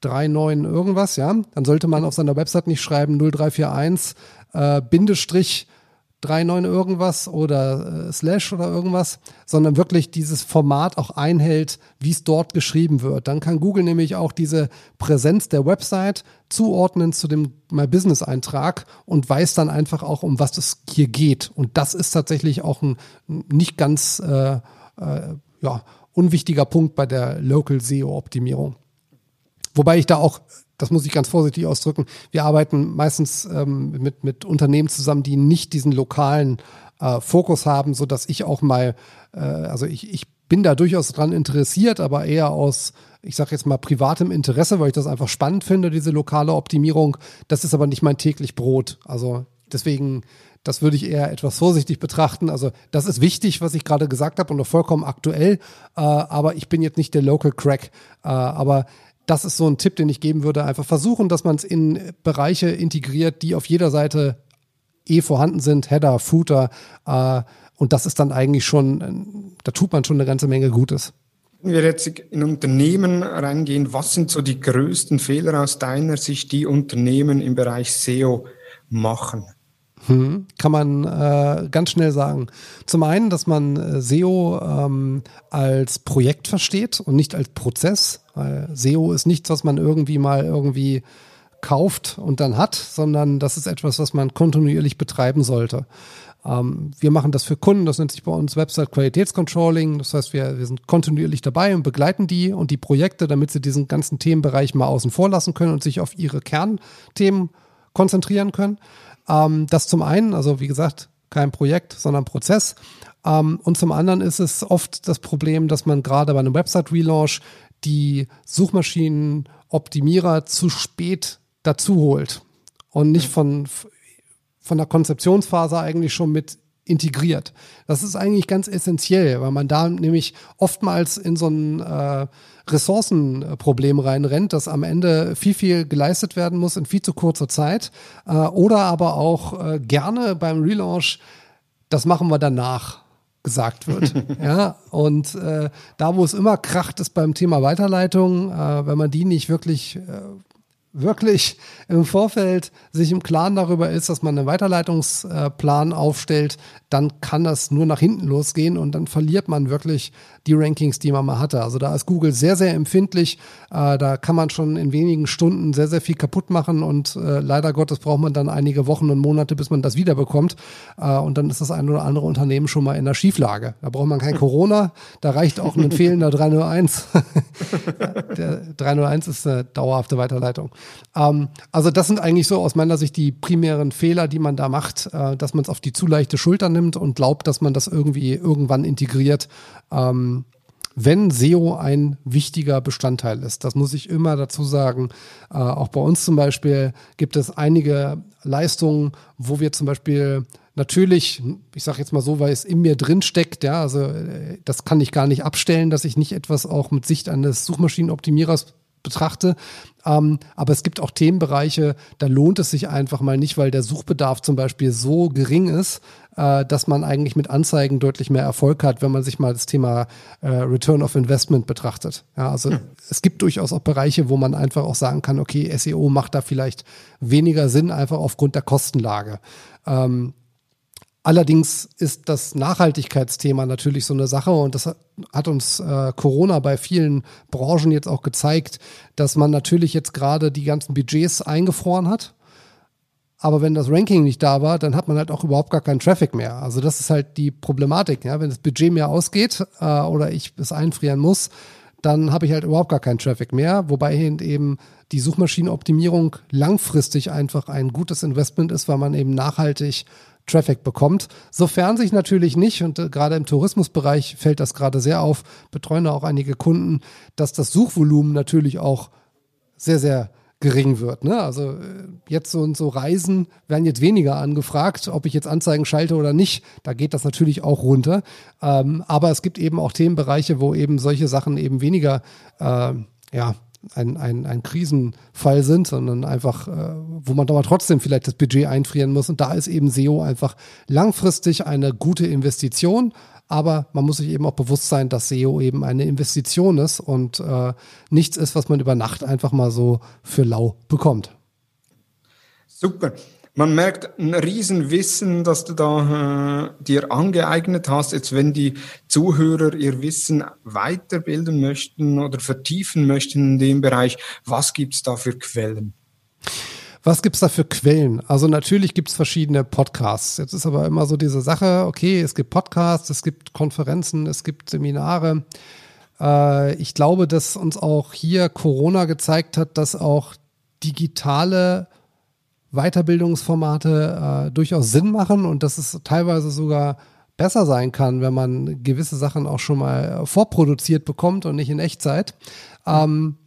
39 irgendwas, ja, dann sollte man auf seiner Website nicht schreiben 0341 äh, Bindestrich 39 irgendwas oder äh, Slash oder irgendwas, sondern wirklich dieses Format auch einhält, wie es dort geschrieben wird. Dann kann Google nämlich auch diese Präsenz der Website zuordnen zu dem My Business Eintrag und weiß dann einfach auch, um was es hier geht. Und das ist tatsächlich auch ein nicht ganz äh, äh, ja, unwichtiger Punkt bei der Local SEO-Optimierung. Wobei ich da auch, das muss ich ganz vorsichtig ausdrücken, wir arbeiten meistens ähm, mit, mit Unternehmen zusammen, die nicht diesen lokalen äh, Fokus haben, so dass ich auch mal, äh, also ich, ich bin da durchaus dran interessiert, aber eher aus, ich sage jetzt mal, privatem Interesse, weil ich das einfach spannend finde, diese lokale Optimierung. Das ist aber nicht mein täglich Brot. Also deswegen das würde ich eher etwas vorsichtig betrachten. Also das ist wichtig, was ich gerade gesagt habe und auch vollkommen aktuell. Äh, aber ich bin jetzt nicht der Local Crack. Äh, aber das ist so ein Tipp, den ich geben würde. Einfach versuchen, dass man es in Bereiche integriert, die auf jeder Seite eh vorhanden sind, Header, Footer. Äh, und das ist dann eigentlich schon, da tut man schon eine ganze Menge Gutes. Wenn wir jetzt in Unternehmen reingehen, was sind so die größten Fehler aus deiner Sicht, die Unternehmen im Bereich SEO machen? Hm, kann man äh, ganz schnell sagen. Zum einen, dass man äh, SEO ähm, als Projekt versteht und nicht als Prozess. Weil SEO ist nichts, was man irgendwie mal irgendwie kauft und dann hat, sondern das ist etwas, was man kontinuierlich betreiben sollte. Ähm, wir machen das für Kunden, das nennt sich bei uns Website Qualitätscontrolling. Das heißt, wir, wir sind kontinuierlich dabei und begleiten die und die Projekte, damit sie diesen ganzen Themenbereich mal außen vor lassen können und sich auf ihre Kernthemen konzentrieren können. Ähm, das zum einen, also wie gesagt, kein Projekt, sondern Prozess. Ähm, und zum anderen ist es oft das Problem, dass man gerade bei einem Website-Relaunch die Suchmaschinenoptimierer zu spät dazu holt und nicht von, von der Konzeptionsphase eigentlich schon mit integriert. Das ist eigentlich ganz essentiell, weil man da nämlich oftmals in so ein äh, Ressourcenproblem reinrennt, dass am Ende viel, viel geleistet werden muss in viel zu kurzer Zeit. Äh, oder aber auch äh, gerne beim Relaunch, das machen wir danach gesagt wird. <laughs> ja, und äh, da, wo es immer kracht, ist beim Thema Weiterleitung, äh, wenn man die nicht wirklich äh, wirklich im Vorfeld sich im Klaren darüber ist, dass man einen Weiterleitungsplan aufstellt, dann kann das nur nach hinten losgehen und dann verliert man wirklich die Rankings, die man mal hatte. Also da ist Google sehr, sehr empfindlich. Äh, da kann man schon in wenigen Stunden sehr, sehr viel kaputt machen und äh, leider Gottes braucht man dann einige Wochen und Monate, bis man das wiederbekommt. Äh, und dann ist das ein oder andere Unternehmen schon mal in der Schieflage. Da braucht man kein Corona, da reicht auch ein fehlender <laughs> 301. <laughs> der 301 ist eine dauerhafte Weiterleitung. Ähm, also das sind eigentlich so aus meiner Sicht die primären Fehler, die man da macht, äh, dass man es auf die zu leichte Schulter nimmt und glaubt, dass man das irgendwie irgendwann integriert. Ähm, wenn SEO ein wichtiger Bestandteil ist. Das muss ich immer dazu sagen. Äh, auch bei uns zum Beispiel gibt es einige Leistungen, wo wir zum Beispiel natürlich, ich sage jetzt mal so, weil es in mir drin steckt, ja, also äh, das kann ich gar nicht abstellen, dass ich nicht etwas auch mit Sicht eines Suchmaschinenoptimierers betrachte. Ähm, aber es gibt auch Themenbereiche, da lohnt es sich einfach mal nicht, weil der Suchbedarf zum Beispiel so gering ist, äh, dass man eigentlich mit Anzeigen deutlich mehr Erfolg hat, wenn man sich mal das Thema äh, Return of Investment betrachtet. Ja, also hm. es gibt durchaus auch Bereiche, wo man einfach auch sagen kann, okay, SEO macht da vielleicht weniger Sinn, einfach aufgrund der Kostenlage. Ähm, Allerdings ist das Nachhaltigkeitsthema natürlich so eine Sache und das hat uns äh, Corona bei vielen Branchen jetzt auch gezeigt, dass man natürlich jetzt gerade die ganzen Budgets eingefroren hat. Aber wenn das Ranking nicht da war, dann hat man halt auch überhaupt gar keinen Traffic mehr. Also das ist halt die Problematik. Ja? Wenn das Budget mehr ausgeht äh, oder ich es einfrieren muss, dann habe ich halt überhaupt gar keinen Traffic mehr. Wobei eben die Suchmaschinenoptimierung langfristig einfach ein gutes Investment ist, weil man eben nachhaltig Traffic bekommt. Sofern sich natürlich nicht, und äh, gerade im Tourismusbereich fällt das gerade sehr auf, betreuen da auch einige Kunden, dass das Suchvolumen natürlich auch sehr, sehr gering wird. Ne? Also äh, jetzt so und so Reisen werden jetzt weniger angefragt, ob ich jetzt Anzeigen schalte oder nicht. Da geht das natürlich auch runter. Ähm, aber es gibt eben auch Themenbereiche, wo eben solche Sachen eben weniger äh, ja, ein, ein, ein Krisenfall sind, sondern einfach, äh, wo man aber trotzdem vielleicht das Budget einfrieren muss. Und da ist eben SEO einfach langfristig eine gute Investition. Aber man muss sich eben auch bewusst sein, dass SEO eben eine Investition ist und äh, nichts ist, was man über Nacht einfach mal so für lau bekommt. Super. Man merkt ein Riesenwissen, das du da äh, dir angeeignet hast. Jetzt, wenn die Zuhörer ihr Wissen weiterbilden möchten oder vertiefen möchten in dem Bereich, was gibt's da für Quellen? Was gibt's da für Quellen? Also natürlich gibt's verschiedene Podcasts. Jetzt ist aber immer so diese Sache, okay, es gibt Podcasts, es gibt Konferenzen, es gibt Seminare. Äh, ich glaube, dass uns auch hier Corona gezeigt hat, dass auch digitale Weiterbildungsformate äh, durchaus Sinn machen und dass es teilweise sogar besser sein kann, wenn man gewisse Sachen auch schon mal vorproduziert bekommt und nicht in Echtzeit. Ähm,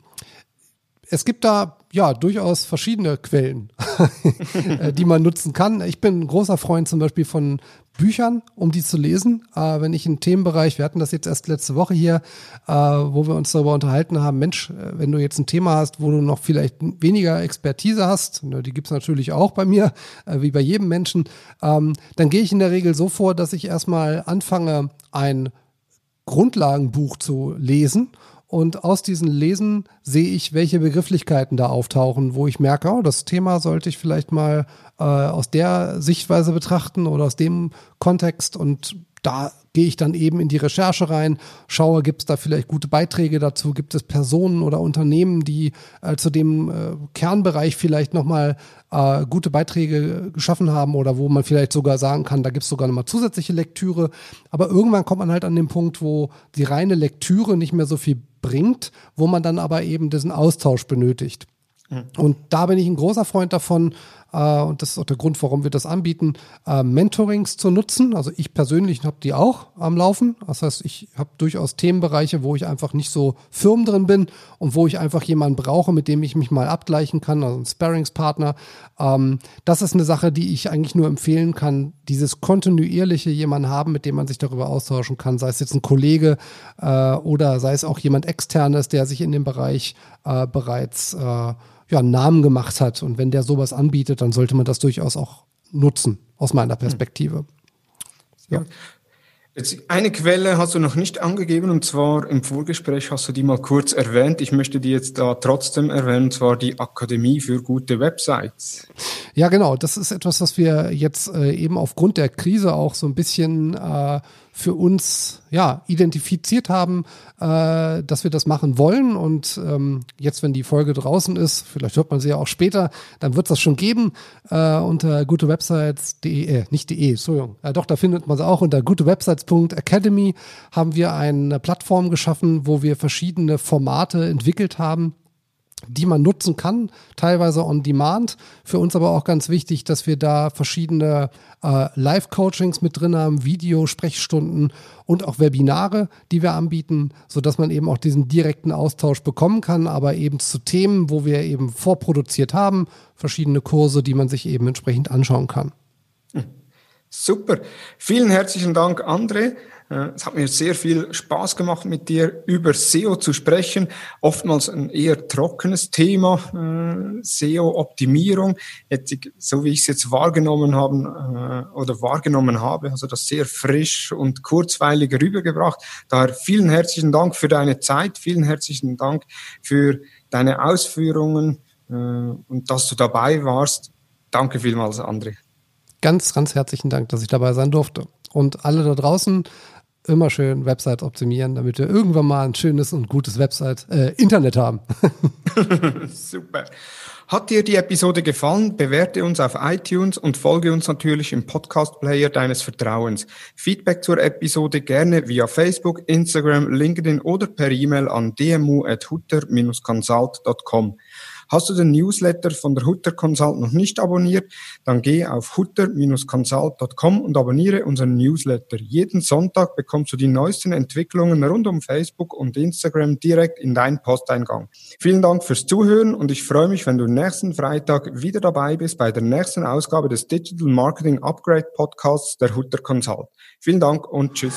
es gibt da ja, durchaus verschiedene Quellen, <laughs> äh, die man nutzen kann. Ich bin ein großer Freund zum Beispiel von Büchern, um die zu lesen. Äh, wenn ich einen Themenbereich, wir hatten das jetzt erst letzte Woche hier, äh, wo wir uns darüber unterhalten haben, Mensch, äh, wenn du jetzt ein Thema hast, wo du noch vielleicht weniger Expertise hast, ne, die gibt's natürlich auch bei mir, äh, wie bei jedem Menschen, ähm, dann gehe ich in der Regel so vor, dass ich erstmal anfange, ein Grundlagenbuch zu lesen und aus diesen Lesen sehe ich, welche Begrifflichkeiten da auftauchen, wo ich merke, oh, das Thema sollte ich vielleicht mal äh, aus der Sichtweise betrachten oder aus dem Kontext. Und da gehe ich dann eben in die Recherche rein, schaue, gibt es da vielleicht gute Beiträge dazu, gibt es Personen oder Unternehmen, die äh, zu dem äh, Kernbereich vielleicht nochmal äh, gute Beiträge geschaffen haben oder wo man vielleicht sogar sagen kann, da gibt es sogar nochmal zusätzliche Lektüre. Aber irgendwann kommt man halt an den Punkt, wo die reine Lektüre nicht mehr so viel bringt, wo man dann aber eben diesen Austausch benötigt. Mhm. Und da bin ich ein großer Freund davon, und das ist auch der Grund, warum wir das anbieten, äh, Mentorings zu nutzen. Also ich persönlich habe die auch am Laufen. Das heißt, ich habe durchaus Themenbereiche, wo ich einfach nicht so firm drin bin und wo ich einfach jemanden brauche, mit dem ich mich mal abgleichen kann, also ein Sparringspartner. Ähm, das ist eine Sache, die ich eigentlich nur empfehlen kann, dieses kontinuierliche jemanden haben, mit dem man sich darüber austauschen kann, sei es jetzt ein Kollege äh, oder sei es auch jemand externes, der sich in dem Bereich äh, bereits äh, ja, einen Namen gemacht hat. Und wenn der sowas anbietet, dann sollte man das durchaus auch nutzen, aus meiner Perspektive. Ja. Jetzt eine Quelle hast du noch nicht angegeben und zwar im Vorgespräch hast du die mal kurz erwähnt. Ich möchte die jetzt da trotzdem erwähnen, und zwar die Akademie für gute Websites. Ja, genau. Das ist etwas, was wir jetzt äh, eben aufgrund der Krise auch so ein bisschen äh, für uns ja identifiziert haben, äh, dass wir das machen wollen. Und ähm, jetzt, wenn die Folge draußen ist, vielleicht hört man sie ja auch später, dann wird es das schon geben äh, unter gutewebsites.de, äh, nicht de, Entschuldigung, äh, doch, da findet man sie auch unter gutewebsites.academy haben wir eine Plattform geschaffen, wo wir verschiedene Formate entwickelt haben die man nutzen kann, teilweise on demand. Für uns aber auch ganz wichtig, dass wir da verschiedene äh, Live-Coachings mit drin haben, Video, Sprechstunden und auch Webinare, die wir anbieten, sodass man eben auch diesen direkten Austausch bekommen kann, aber eben zu Themen, wo wir eben vorproduziert haben, verschiedene Kurse, die man sich eben entsprechend anschauen kann. Super. Vielen herzlichen Dank, André. Äh, es hat mir sehr viel Spaß gemacht, mit dir über SEO zu sprechen. Oftmals ein eher trockenes Thema, äh, SEO-Optimierung. So wie ich es jetzt wahrgenommen haben äh, oder wahrgenommen habe, also das sehr frisch und kurzweilig rübergebracht. Daher vielen herzlichen Dank für deine Zeit, vielen herzlichen Dank für deine Ausführungen und dass du dabei warst. Danke vielmals, André. Ganz, ganz herzlichen Dank, dass ich dabei sein durfte. Und alle da draußen, immer schön Website optimieren, damit wir irgendwann mal ein schönes und gutes Website, äh, Internet haben. <laughs> Super. Hat dir die Episode gefallen? Bewerte uns auf iTunes und folge uns natürlich im Podcast-Player deines Vertrauens. Feedback zur Episode gerne via Facebook, Instagram, LinkedIn oder per E-Mail an dmu.hutter-consult.com. Hast du den Newsletter von der Hutter Consult noch nicht abonniert, dann geh auf hutter-consult.com und abonniere unseren Newsletter. Jeden Sonntag bekommst du die neuesten Entwicklungen rund um Facebook und Instagram direkt in deinen Posteingang. Vielen Dank fürs Zuhören und ich freue mich, wenn du nächsten Freitag wieder dabei bist bei der nächsten Ausgabe des Digital Marketing Upgrade Podcasts der Hutter Consult. Vielen Dank und tschüss.